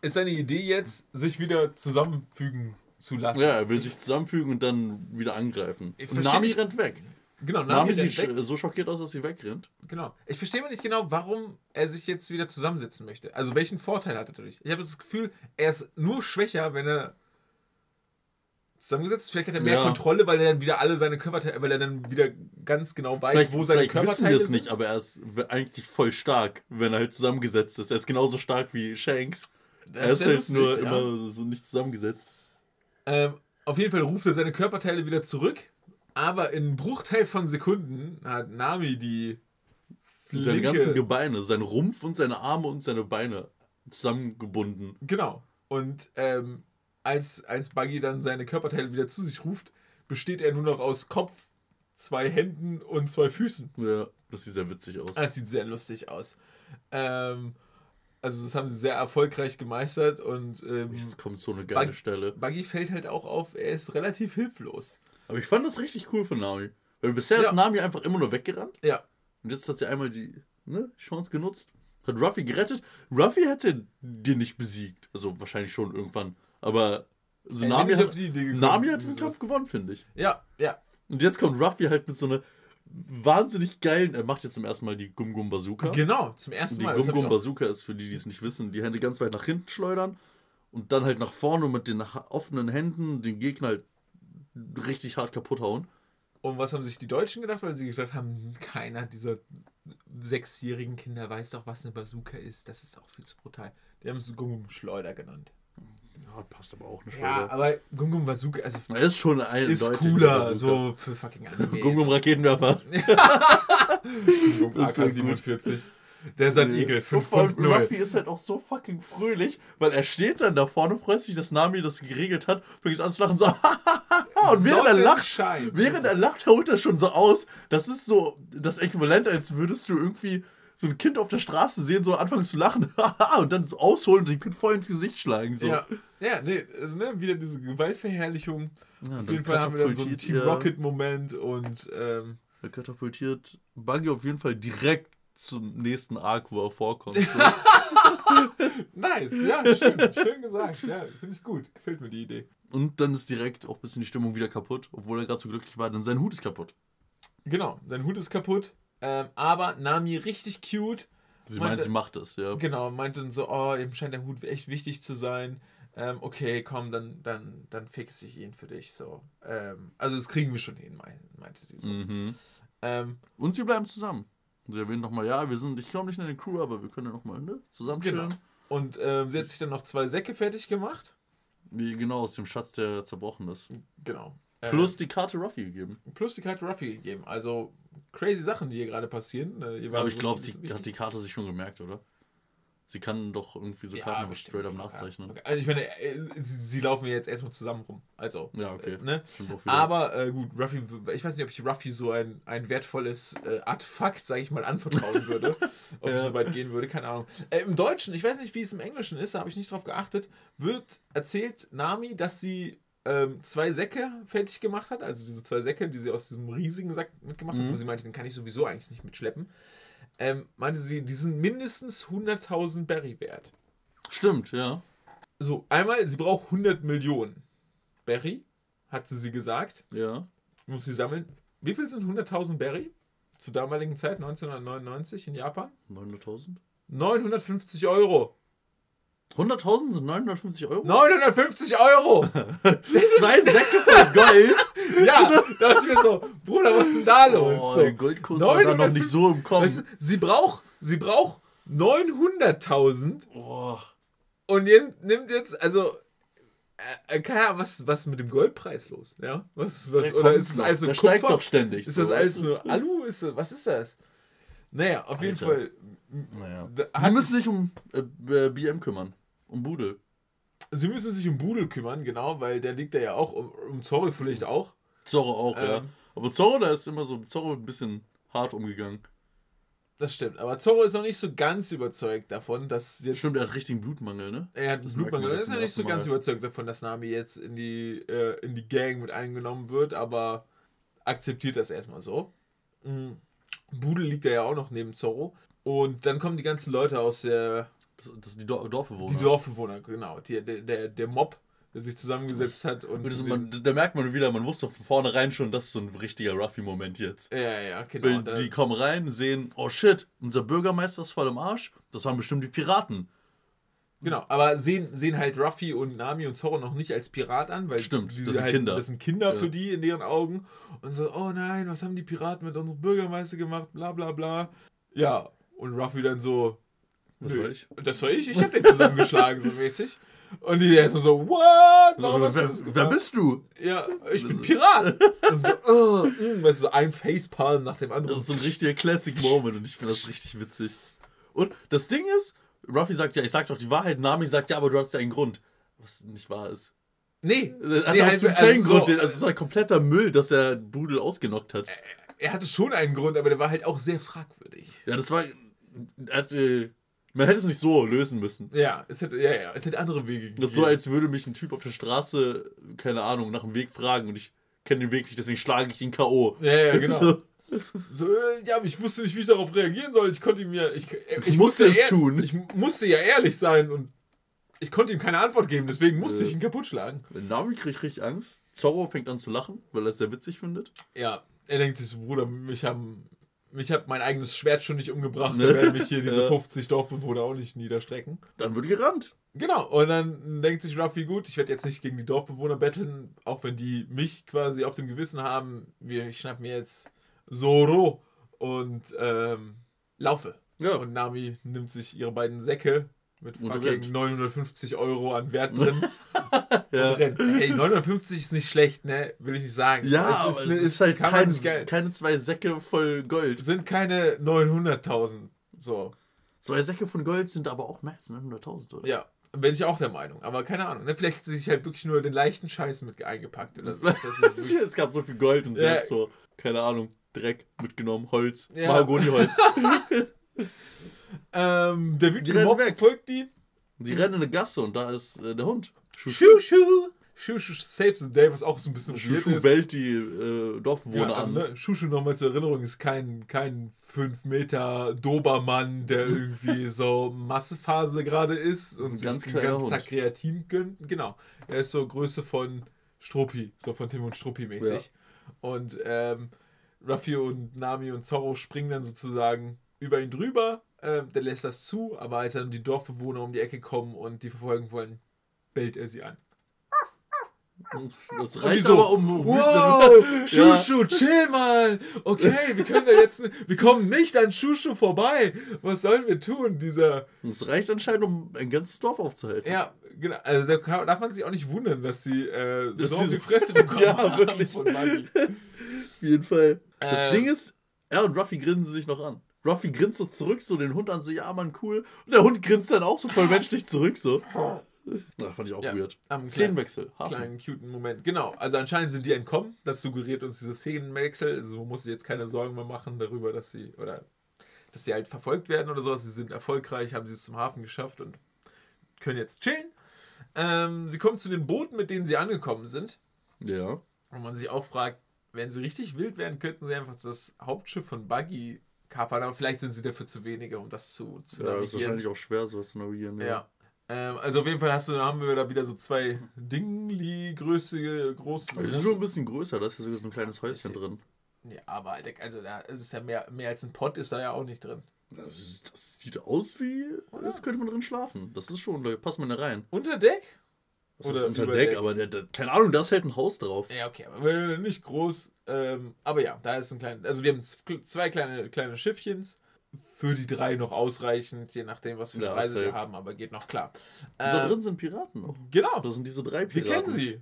ist seine Idee jetzt, sich wieder zusammenfügen zu lassen. Ja, er will sich zusammenfügen und dann wieder angreifen. Nami nicht- rennt weg. Genau, Nami, Nami sieht weg. so schockiert aus, dass sie wegrennt. Genau. Ich verstehe mal nicht genau, warum er sich jetzt wieder zusammensetzen möchte. Also welchen Vorteil hat er dadurch? Ich habe das Gefühl, er ist nur schwächer, wenn er zusammengesetzt ist. Vielleicht hat er mehr Ja. Kontrolle, weil er dann wieder alle seine Körperteile, weil er dann wieder ganz genau weiß, Vielleicht, wo seine vielleicht wissen wir Körperteile es sind. nicht, aber er ist eigentlich voll stark, wenn er halt zusammengesetzt ist. Er ist genauso stark wie Shanks. er ist halt nur ja. immer so nicht zusammengesetzt. Ähm, auf jeden Fall ruft er seine Körperteile wieder zurück, aber in einem Bruchteil von Sekunden hat Nami die Und seine ganzen flinke... Gebeine, sein Rumpf und seine Arme und seine Beine zusammengebunden. Genau. Und ähm, als, als Buggy dann seine Körperteile wieder zu sich ruft, besteht er nur noch aus Kopf, zwei Händen und zwei Füßen. Ja, das sieht sehr witzig aus. Das sieht sehr lustig aus. Ähm, also das haben sie sehr erfolgreich gemeistert und ähm, Jetzt kommt so eine geile Bug- Stelle. Buggy fällt halt auch auf, er ist relativ hilflos. Aber ich fand das richtig cool von Nami. Weil bisher Ja. ist Nami einfach immer nur weggerannt. Ja, Und jetzt hat sie einmal die ne, Chance genutzt. Hat Ruffy gerettet. Ruffy hätte den nicht besiegt. Also wahrscheinlich schon irgendwann. Aber also Nami, hat, Nami hat den sowas. Kampf gewonnen, finde ich. ja, ja. Und jetzt kommt Ruffy halt mit so einer wahnsinnig geilen. Er macht jetzt zum ersten Mal die Gum Gum Bazooka. Genau, zum ersten Die Mal. Gum hab Gum auch- Bazooka ist für die, die es nicht wissen, die Hände ganz weit nach hinten schleudern und dann halt nach vorne mit den offenen Händen den Gegner halt richtig hart kaputt hauen. Und was haben sich die Deutschen gedacht? Weil sie gedacht haben, keiner dieser sechsjährigen Kinder weiß doch, was eine Bazooka ist. Das ist auch viel zu brutal. Die haben es Gum-Schleuder genannt. Ja, passt aber auch eine Ja, Schleuder. aber Gum Bazooka also ist schon ein ist cooler, so für fucking Anime. [laughs] Gum Gum Raketenwerfer. [laughs] Gum wär [laughs] AK-47. Der Sand Eagle Und vor allem 5.0. Ruffy ist halt auch so fucking fröhlich, weil er steht dann da vorne, freut sich, dass Nami das geregelt hat, fängt an zu lachen, so, und während er lacht, während er lacht, holt er schon so aus. Das ist so das Äquivalent, als würdest du irgendwie so ein Kind auf der Straße sehen, so anfangen zu lachen, [laughs] und dann so ausholen und dem Kind voll ins Gesicht schlagen. So. Ja, ja nee, also, ne, wieder diese Gewaltverherrlichung. Ja, Auf jeden Fall haben wir dann so einen Team Rocket-Moment und ähm, Er katapultiert Buggy auf jeden Fall direkt zum nächsten Arc, wo er vorkommt. So. [laughs] nice, ja, schön, schön [laughs] gesagt. Ja, finde ich gut. Gefällt mir die Idee. Und dann ist direkt auch ein bisschen die Stimmung wieder kaputt, obwohl er gerade so glücklich war, denn sein Hut ist kaputt. Genau, dein Hut ist kaputt. Ähm, aber Nami richtig cute. Sie Meinte- meint, sie macht es, ja. Genau, meinte dann so, oh, ihm scheint der Hut echt wichtig zu sein. Ähm, okay, komm, dann, dann, dann fixe ich ihn für dich. So. Ähm, also das kriegen wir schon hin, mein- meinte sie so. Mhm. Ähm, Und sie bleiben zusammen. Sie erwähnen nochmal, ja, wir sind, ich komme nicht in die Crew, aber wir können ja nochmal ne, zusammen genau. chillen. Und ähm, sie hat sich dann noch zwei Säcke fertig gemacht. Wie genau aus dem Schatz, der zerbrochen ist. Genau. Plus die Karte Ruffy gegeben. plus die Karte Ruffy gegeben. Also crazy Sachen, die hier gerade passieren. Ihr war Aber ich so glaube, sie hat die Karte sich schon gemerkt, oder? Sie kann doch irgendwie so Ja, Karten bestimmt. straight up nachzeichnen. Okay. Also ich meine, äh, sie, sie laufen ja jetzt erstmal zusammen rum. Also. Ja, okay. äh, Ne? Aber äh, gut, Ruffy, ich weiß nicht, ob ich Ruffy so ein, ein wertvolles äh, Artefakt, sage ich mal, anvertrauen [laughs] würde. ob ich Ja. so weit gehen würde, keine Ahnung. Äh, Im Deutschen, ich weiß nicht, wie es im Englischen ist, da habe ich nicht drauf geachtet, wird erzählt Nami, dass sie ähm, zwei Säcke fertig gemacht hat. Also diese zwei Säcke, die sie aus diesem riesigen Sack mitgemacht hat, Mhm. wo sie meinte, den kann ich sowieso eigentlich nicht mitschleppen. Ähm, meinte sie, die sind mindestens 100.000 Berry wert. Stimmt, ja. So, einmal, sie braucht 100 Millionen Berry, hat sie sie gesagt. Ja. muss sie sammeln. Wie viel sind 100.000 Berry zur damaligen Zeit, 1999 in Japan? 900.000? 950 Euro. 100.000 sind 950 Euro? 950 Euro! [laughs] Das Zwei Säcke voll Gold? [laughs] ja, da ist mir so, Bruder, was ist denn da los? Oh, so. der Goldkurs war da noch nicht so im Kommen. Weißt du, sie braucht, sie braucht 900.000 oh, und nimmt jetzt, also, äh, keine Ahnung, was, was mit dem Goldpreis los? Ja? Was, was, der oder ist noch. alles so der steigt doch ständig. Ist so, das alles nur Alu? Ist das, was ist das? Naja, auf jeden Alter. Fall. Naja. da Sie müssen sich um äh, BM kümmern. Um Budel. Sie müssen sich um Budel kümmern, genau, weil der liegt da ja auch, um, um Zorro vielleicht auch. Zorro auch, ja. Ähm. Aber Zorro, da ist immer so, Zorro ein bisschen hart umgegangen. Das stimmt. Aber Zorro ist noch nicht so ganz überzeugt davon, dass jetzt. Stimmt, er hat richtigen Blutmangel, ne? Er hat einen Das Blutmangel. Er ist noch nicht so ganz überzeugt davon, dass Nami jetzt in die, äh, in die Gang mit eingenommen wird, aber akzeptiert das erstmal so. Mhm. Budel liegt ja auch noch neben Zorro. Und dann kommen die ganzen Leute aus der. Das, das sind die Dor Dorfbewohner. Die Dorfbewohner, genau. Die, der, der, der Mob, der sich zusammengesetzt hat und. Den- man, da merkt man wieder, man wusste von vornherein schon, das ist so ein richtiger Ruffy-Moment jetzt. ja, ja, genau. Weil die kommen rein, sehen, oh shit, unser Bürgermeister ist voll im Arsch. Das waren bestimmt die Piraten. Genau, aber sehen, sehen halt Ruffy und Nami und Zorro noch nicht als Pirat an, weil Stimmt, die das sind halt, Kinder. Das sind Kinder Ja. für die in deren Augen. Und so, oh nein, was haben die Piraten mit unserem Bürgermeister gemacht, bla bla bla. Ja, und Ruffy dann so, Das war ich. Das war ich, ich hab den zusammengeschlagen, so mäßig. Und die erst so, what? Warum wer, hast du das wer, gemacht? bist du? Ja, ich bin Pirat. [laughs] und so, oh, mm, weißt du, so ein Facepalm nach dem anderen. Das ist so ein richtiger Classic Moment und ich finde das richtig witzig. Und das Ding ist, Ruffy sagt ja, ich sag doch die Wahrheit, Nami sagt ja, aber du hast ja einen Grund. Was nicht wahr ist. nee, Er hat nee halt, so einen also so, Grund, den- also es ist halt kompletter Müll, dass er Budel ausgenockt hat. er hatte schon einen Grund, aber der war halt auch sehr fragwürdig. Ja, das war. Er hat, äh, man hätte es nicht so lösen müssen. Ja, es hätte, ja, ja, es hätte andere Wege gegeben. Das ist so, als würde mich ein Typ auf der Straße, keine Ahnung, nach dem Weg fragen und ich kenne den Weg nicht, deswegen schlage ich ihn K.O. Ja, ja, [laughs] genau. So, So, äh, ja, aber ich wusste nicht, wie ich darauf reagieren soll. Ich konnte ihm ja. Ich, äh, ich musste es ehr- tun. Ich musste ja ehrlich sein und ich konnte ihm keine Antwort geben, deswegen musste Äh. ich ihn kaputt schlagen. Nami kriegt richtig Angst. Zorro fängt an zu lachen, weil er es sehr witzig findet. Ja, er denkt sich so, Bruder, mich haben. Mich hat mein eigenes Schwert schon nicht umgebracht, Ne? da werden mich hier diese [laughs] Ja. 50 Dorfbewohner auch nicht niederstrecken. Dann wird gerannt. Genau, und dann denkt sich Ruffy, gut, ich werde jetzt nicht gegen die Dorfbewohner betteln, auch wenn die mich quasi auf dem Gewissen haben. Wir, ich schnapp mir jetzt Zoro und ähm, laufe. Ja. Und Nami nimmt sich ihre beiden Säcke mit fucking rennt. 950 Euro an Wert drin [laughs] Ja. Hey, 950 ist nicht schlecht, ne? Will ich nicht sagen. Ja, es aber ist, es ne, ist halt kein, keine zwei Säcke voll Gold. sind keine 900.000. So. Zwei Säcke von Gold sind aber auch mehr als 900.000, oder? Ja, bin ich auch der Meinung. Aber keine Ahnung. Ne? Vielleicht hat sie sich halt wirklich nur den leichten Scheiß mit eingepackt oder so. Das ist wirklich- es gab so viel Gold und sie Ja. hat so, keine Ahnung, Dreck mitgenommen, Holz, Ja. Mahagoniholz. [laughs] ähm, der wütende weg. folgt die. Die rennen in eine Gasse und da ist äh, der Hund. Shushu. Shushu saves the day, was auch so ein bisschen Shushu ist. bellt die äh, Dorfbewohner Ja, also, an. ne, Shushu nochmal zur Erinnerung ist kein, kein 5 Meter Dobermann, der irgendwie [laughs] so Massephase gerade ist und sich ganz den ganzen. Tag Kreatin gönnt. Genau. Er ist so Größe von Struppi, so von Tim und Struppi mäßig. Und ähm, Ruffy und Nami und Zorro springen dann sozusagen über ihn drüber. Ähm, der lässt das zu, aber als dann die Dorfbewohner um die Ecke kommen und die verfolgen wollen, bellt er sie an. Das reicht so, aber um. Wow, [laughs] Ja. Shushu, chill mal. Okay, wir können da jetzt, wir kommen nicht an Shushu vorbei. Was sollen wir tun? Dieser, Das reicht anscheinend, um ein ganzes Dorf aufzuhalten. ja, genau. Also da kann, darf man sich auch nicht wundern, dass sie äh, Dass so die Fresse [laughs] bekommen Ja, haben wirklich. von Maggie. [laughs] Auf jeden Fall. Das Äh, Ding ist, er und Ruffy grinsen sich noch an. Ruffy grinst so zurück, so den Hund an, so, ja, Mann, cool. Und der Hund grinst dann auch so voll menschlich zurück, so. [laughs] Das fand ich auch Ja, weird. am Szenenwechsel. Hafen. Kleinen, cuten Moment. Genau, also anscheinend sind die entkommen. Das suggeriert uns dieser Szenenwechsel. Also man muss sich jetzt keine Sorgen mehr machen darüber, dass sie, oder dass sie halt verfolgt werden oder sowas. Sie sind erfolgreich, haben sie es zum Hafen geschafft und können jetzt chillen. Ähm, sie kommen zu den Booten, mit denen sie angekommen sind. Ja. Und man sich auch fragt, wenn sie richtig wild wären, könnten sie einfach das Hauptschiff von Buggy kapern, aber vielleicht sind sie dafür zu wenige, um das zu, zu Ja, ist navigieren. wahrscheinlich auch schwer, sowas zu navigieren. Ja. Ähm, also auf jeden Fall hast du, haben wir da wieder so zwei Dingli größe, große. Die sind schon ein bisschen größer, da ist ja sogar so ein kleines Häuschen drin. Ja, aber Alter, also da ist es ja mehr, mehr als ein Pott ist da ja auch nicht drin. Das, ist- das sieht aus wie, als könnte man drin schlafen. Das ist schon, da passt man da rein. Unter Deck? Das Oder ist unter über Deck, Deck. aber der, der, keine Ahnung, da ist halt ein Haus drauf. Ja, okay, aber nicht groß. Ähm, aber ja, da ist ein kleines. Also wir haben z- zwei kleine, kleine Schiffchens. Für die drei noch ausreichend, je nachdem, was für eine Ja, Reise wir haben, aber geht noch klar. Und da drin sind Piraten noch. Genau, Das sind diese drei wir Piraten. kennen sie.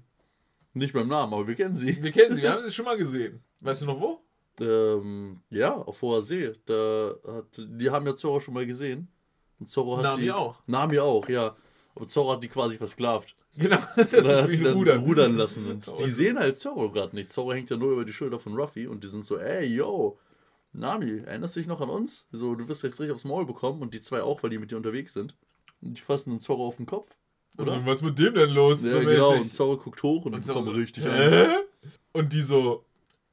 Nicht beim Namen, aber wir kennen sie. Wir kennen sie, wir haben sie schon mal gesehen. Weißt du noch wo? Ähm, ja, auf hoher See. Da hat, die haben ja Zorro schon mal gesehen. Und Zorro hat Nami die. auch. Nami auch, ja. Aber Zorro hat die quasi versklavt. Genau, [laughs] das hat die dann rudern. Ruder. rudern lassen. Und Und- die sehen halt Zorro gerade nicht. Zorro hängt ja nur über die Schulter von Ruffy und die sind so, ey, yo, Nami, erinnerst du dich noch an uns? So, du wirst jetzt richtig aufs Maul bekommen und die zwei auch, weil die mit dir unterwegs sind. Und die fassen den Zorro auf den Kopf. Oder? Und was ist mit dem denn los? Ja, so genau. Und mäßig? Zorro guckt hoch und, Und und so, bekommt so, richtig Angst. Hä? Und die so,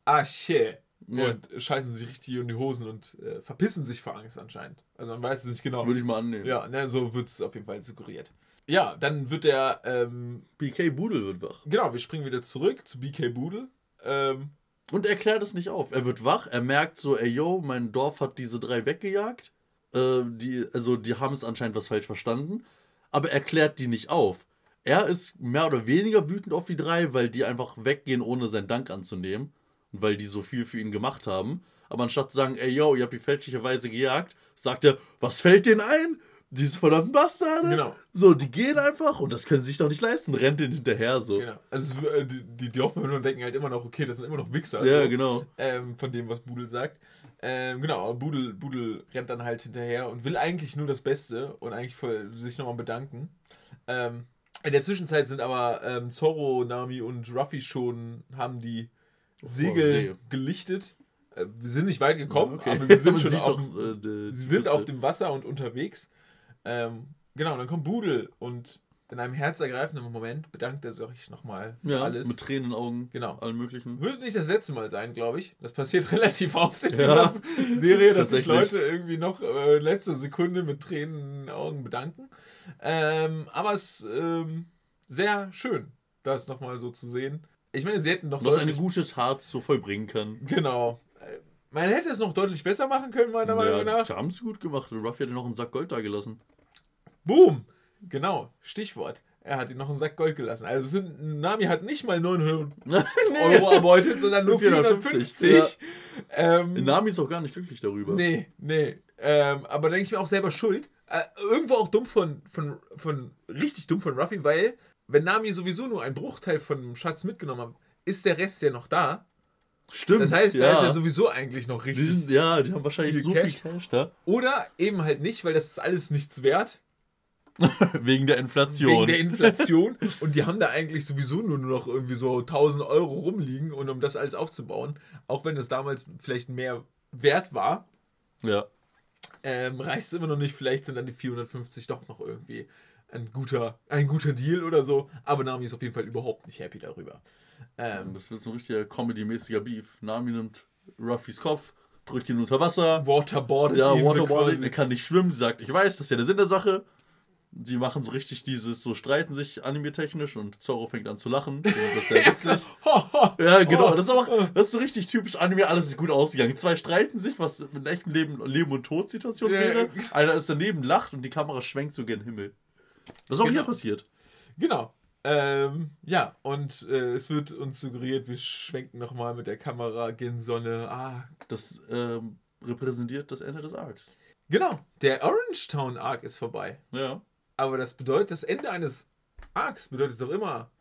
ah shit. Ja. Und scheißen sich richtig in die Hosen und äh, verpissen sich vor Angst anscheinend. Also man weiß es nicht genau. Würde ich mal annehmen. Ja, ne, so wird es auf jeden Fall suggeriert. Ja, dann wird der, ähm, BK Budel wird wach. genau, wir springen wieder zurück zu BK Budel. Ähm, Und er klärt es nicht auf. Er wird wach, er merkt so, ey yo, mein Dorf hat diese drei weggejagt. Äh, die, also die haben es anscheinend was falsch verstanden. Aber er klärt die nicht auf. Er ist mehr oder weniger wütend auf die drei, weil die einfach weggehen, ohne seinen Dank anzunehmen. Und weil die so viel für ihn gemacht haben. Aber anstatt zu sagen, ey yo, ihr habt die fälschlicherweise gejagt, sagt er, was fällt denen ein? Diese verdammten Bastarde. Genau. So, die gehen einfach und das können sie sich doch nicht leisten. Rennt denen hinterher so. genau. Also äh, die, die Dorfbewohner denken halt immer noch, okay, das sind immer noch Wichser. Ja, so. genau. ähm, von dem, was Budel sagt. Ähm, genau, Budel, Budel rennt dann halt hinterher und will eigentlich nur das Beste und eigentlich voll sich nochmal bedanken. Ähm, in der Zwischenzeit sind aber ähm, Zorro, Nami und Ruffy schon, haben die Segel See. gelichtet. Äh, wir sind nicht weit gekommen, Okay. aber sie [laughs] sind schon auf, noch, äh, die- sie die sind auf dem Wasser und unterwegs. Ähm, genau, dann kommt Budel und in einem herzergreifenden Moment bedankt er sich nochmal für Ja, alles. mit Tränen in den Augen. Genau. Allen möglichen. Wird nicht das letzte Mal sein, glaube ich. Das passiert [laughs] relativ oft in Ja, dieser Serie, dass sich. Leute irgendwie noch äh, in letzter Sekunde mit Tränen in den Augen bedanken. Ähm, aber es ist ähm, sehr schön, das nochmal so zu sehen. Ich meine, sie hätten noch Was eine gute Tat so vollbringen kann. Genau. Äh, Man hätte es noch deutlich besser machen können, meiner Meinung Ja, nach. die haben es gut gemacht. Ruffy ja noch einen Sack Gold da gelassen. Boom! Genau, Stichwort. Er hat ihm noch einen Sack Gold gelassen. Also sind, Nami hat nicht mal 900 [laughs] Euro erbeutet, sondern nur 450, 450. Ähm, Nami ist auch gar nicht glücklich darüber. Nee, nee. Ähm, aber denke ich mir auch selber schuld. Äh, irgendwo auch dumm von, von, von, richtig dumm von Ruffy, weil, wenn Nami sowieso nur einen Bruchteil von dem Schatz mitgenommen hat, ist der Rest ja noch da. Stimmt. Das heißt, ja. da ist ja sowieso eigentlich noch die richtig. sind, Ja, die haben wahrscheinlich viel so Cash. viel Cash da. Oder eben halt nicht, weil das ist alles nichts wert. [laughs] Wegen der Inflation. Wegen der Inflation. und die haben da eigentlich sowieso nur noch irgendwie so 1000 Euro rumliegen, und um das alles aufzubauen. Auch wenn es damals vielleicht mehr wert war. ja. ähm, reicht es immer noch nicht. Vielleicht sind dann die 450 doch noch irgendwie ein guter, ein guter Deal oder so. Aber Nami ist auf jeden Fall überhaupt nicht happy darüber. Ähm, Das wird so ein richtiger Comedy-mäßiger Beef. Nami nimmt Ruffys Kopf, drückt ihn unter Wasser. Waterboardet Ja, Waterboarding, er kann nicht schwimmen. Sie sagt, ich weiß, das ist ja der Sinn der Sache. Sie machen so richtig dieses, so streiten sich anime-technisch und Zorro fängt an zu lachen. [laughs] Das ist sehr witzig. Ja, genau. Oh. Das ist auch, das ist so richtig typisch Anime. Alles ist gut ausgegangen. Zwei streiten sich, was in echten Leben, Leben und Tod-Situation wäre. Einer ist daneben, lacht und die Kamera schwenkt so gen Himmel. Was auch Genau. hier passiert. Genau. Ähm, ja, und äh, es wird uns suggeriert, wir schwenken nochmal mit der Kamera gen Sonne. Ah, Das ähm, repräsentiert das Ende des Arcs. genau. Der Orange Town Arc ist vorbei. Ja. Aber das bedeutet, das Ende eines Arcs bedeutet doch immer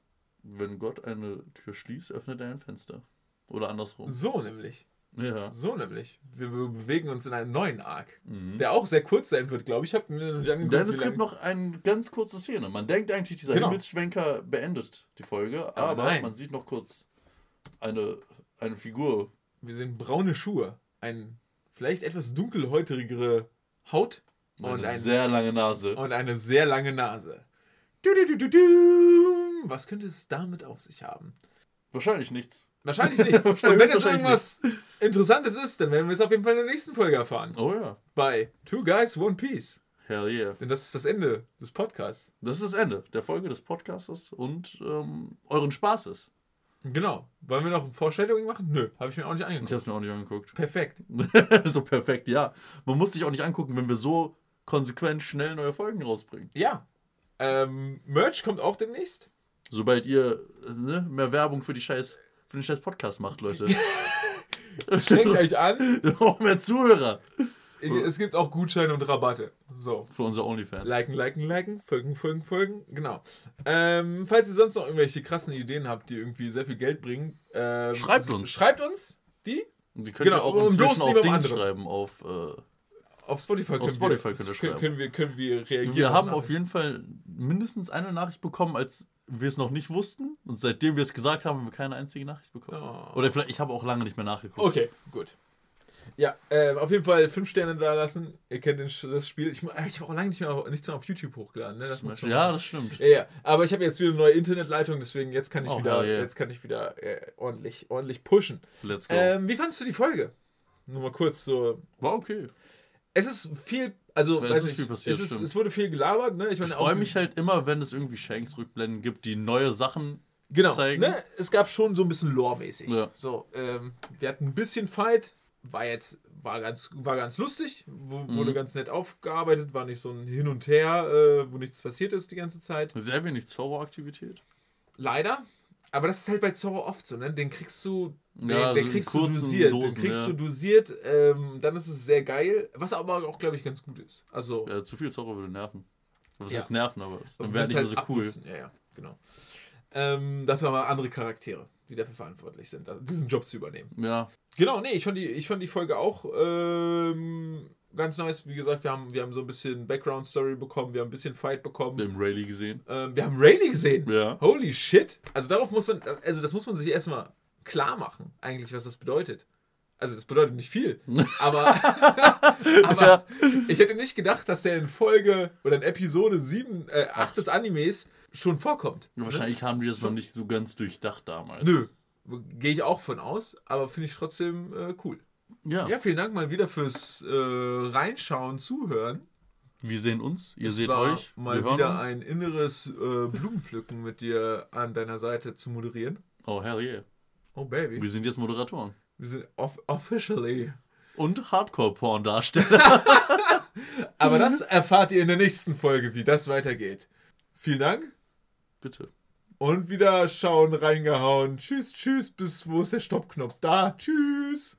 Wenn Gott eine Tür schließt, öffnet er ein Fenster. Oder andersrum. so, nämlich. Ja. So nämlich. Wir be- bewegen uns in einen neuen Arc, Mhm. der auch sehr kurz sein wird, glaube ich. Ich habe mir noch angeguckt. Denn es gibt noch eine ganz kurze Szene. Man denkt eigentlich, dieser Genau. Himmelsschwenker beendet die Folge, Aber aber man sieht noch kurz eine, eine Figur. Wir sehen braune Schuhe, ein vielleicht etwas dunkelhäutigere Haut Und und, eine ein, sehr lange Nase. und eine sehr lange Nase. Du, du, du, du, du. Was könnte es damit auf sich haben? Wahrscheinlich nichts. Wahrscheinlich [laughs] nichts. Und Wahrscheinlich wenn es irgendwas Interessantes ist, dann werden wir es auf jeden Fall in der nächsten Folge erfahren. Oh ja. Bei Two Guys, One Piece. Hell yeah. Denn das ist das Ende des Podcasts. Das ist das Ende der Folge des Podcasts und ähm, euren Spaßes. Genau. Wollen wir noch ein Foreshadowing machen? Nö, habe ich mir auch nicht Ich angeguckt. habe es mir auch nicht angeguckt. Perfekt. [laughs] so perfekt, ja. Man muss sich auch nicht angucken, wenn wir so konsequent schnell neue Folgen rausbringen. Ja. Ähm, Merch kommt auch demnächst. Sobald ihr ne, mehr Werbung für die scheiß für den scheiß Podcast macht, Leute. [laughs] [laughs] Schenkt euch an. Wir brauchen mehr Zuhörer Es gibt auch Gutscheine und Rabatte. So. für unsere Onlyfans. Liken, liken, liken, folgen, folgen, folgen. Genau. Ähm, falls ihr sonst noch irgendwelche krassen Ideen habt, die irgendwie sehr viel Geld bringen, ähm, Schreibt uns. Schreibt uns die. Und die könnt Genau, ihr auch inzwischen auf anderen. schreiben, auf... Äh, Auf Spotify, Auf können, Spotify wir, können, schreiben. können, wir, können wir reagieren. wir haben auf auf jeden Fall mindestens eine Nachricht bekommen, als wir es noch nicht wussten. Und seitdem wir es gesagt haben, haben wir keine einzige Nachricht bekommen. Oh. Oder vielleicht, ich habe auch lange nicht mehr nachgeguckt. Okay, gut. Ja, äh, auf jeden Fall fünf Sterne da lassen. Ihr kennt den, das Spiel. Ich, ich habe auch lange nicht mehr, nichts mehr auf YouTube hochgeladen. Ne? Das man ja, das stimmt. ja, ja. Aber ich habe jetzt wieder eine neue Internetleitung, deswegen jetzt kann ich Oh, wieder, yeah. jetzt kann ich wieder äh, ordentlich, ordentlich pushen. Let's go. Ähm, wie fandest du die Folge? Nur mal kurz so. War okay. Es ist viel, also Es weiß ist nicht, viel passiert, es, ist, es wurde viel gelabert. Ne? Ich, meine, Ich freue mich halt immer, wenn es irgendwie Shanks-Rückblenden gibt, die neue Sachen genau, zeigen. Ne? Es gab schon so ein bisschen Lore-mäßig. Ja. So, ähm, wir hatten ein bisschen Fight, war jetzt, war ganz, war ganz lustig, wo, Mhm. wurde ganz nett aufgearbeitet, war nicht so ein Hin und Her, äh, wo nichts passiert ist die ganze Zeit. Sehr wenig Zorro-Aktivität. Leider. Aber das ist halt bei Zorro oft so, ne? Den kriegst du, Ja, den in kriegst du dosiert. Dosen, den kriegst ja. du dosiert, ähm, dann ist es sehr geil. Was aber auch, glaube ich, ganz gut ist. Also, Ja, zu viel Zorro würde nerven. Was Ja. heißt nerven, aber dann wäre nicht mehr so cool. abnutzen. Ja, ja, genau. Ähm, dafür haben wir andere Charaktere, die dafür verantwortlich sind, diesen Job zu übernehmen. Ja, Genau, nee, ich fand die, ich fand die Folge auch ähm, ganz nice. Wie gesagt, wir haben, wir haben so ein bisschen Background-Story bekommen, wir haben ein bisschen Fight bekommen. wir haben Rayleigh gesehen. Ähm, wir haben Rayleigh gesehen. Ja. Holy shit. Also darauf muss man, also das muss man sich erstmal klar machen, eigentlich, was das bedeutet. Also das bedeutet nicht viel, [laughs] aber, aber ich hätte nicht gedacht, dass der in Folge oder in Episode 7, äh, 8 des Animes schon vorkommt. Wahrscheinlich haben die das noch nicht so ganz durchdacht damals. Nö, gehe ich auch von aus, aber finde ich trotzdem äh, cool. Ja. Ja, vielen Dank mal wieder fürs äh, Reinschauen, Zuhören. Wir sehen uns, ihr Es seht euch. mal wieder uns. ein inneres äh, Blumenpflücken mit dir an deiner Seite zu moderieren. Oh, hell yeah. Oh, Baby. Wir sind jetzt Moderatoren. Wir sind off officially. Und Hardcore-Porn-Darsteller. [laughs] Aber das erfahrt ihr in der nächsten Folge, wie das weitergeht. Vielen Dank Bitte. und wieder schauen, reingehauen. Tschüss, tschüss, bis wo ist der Stoppknopf? Da, tschüss.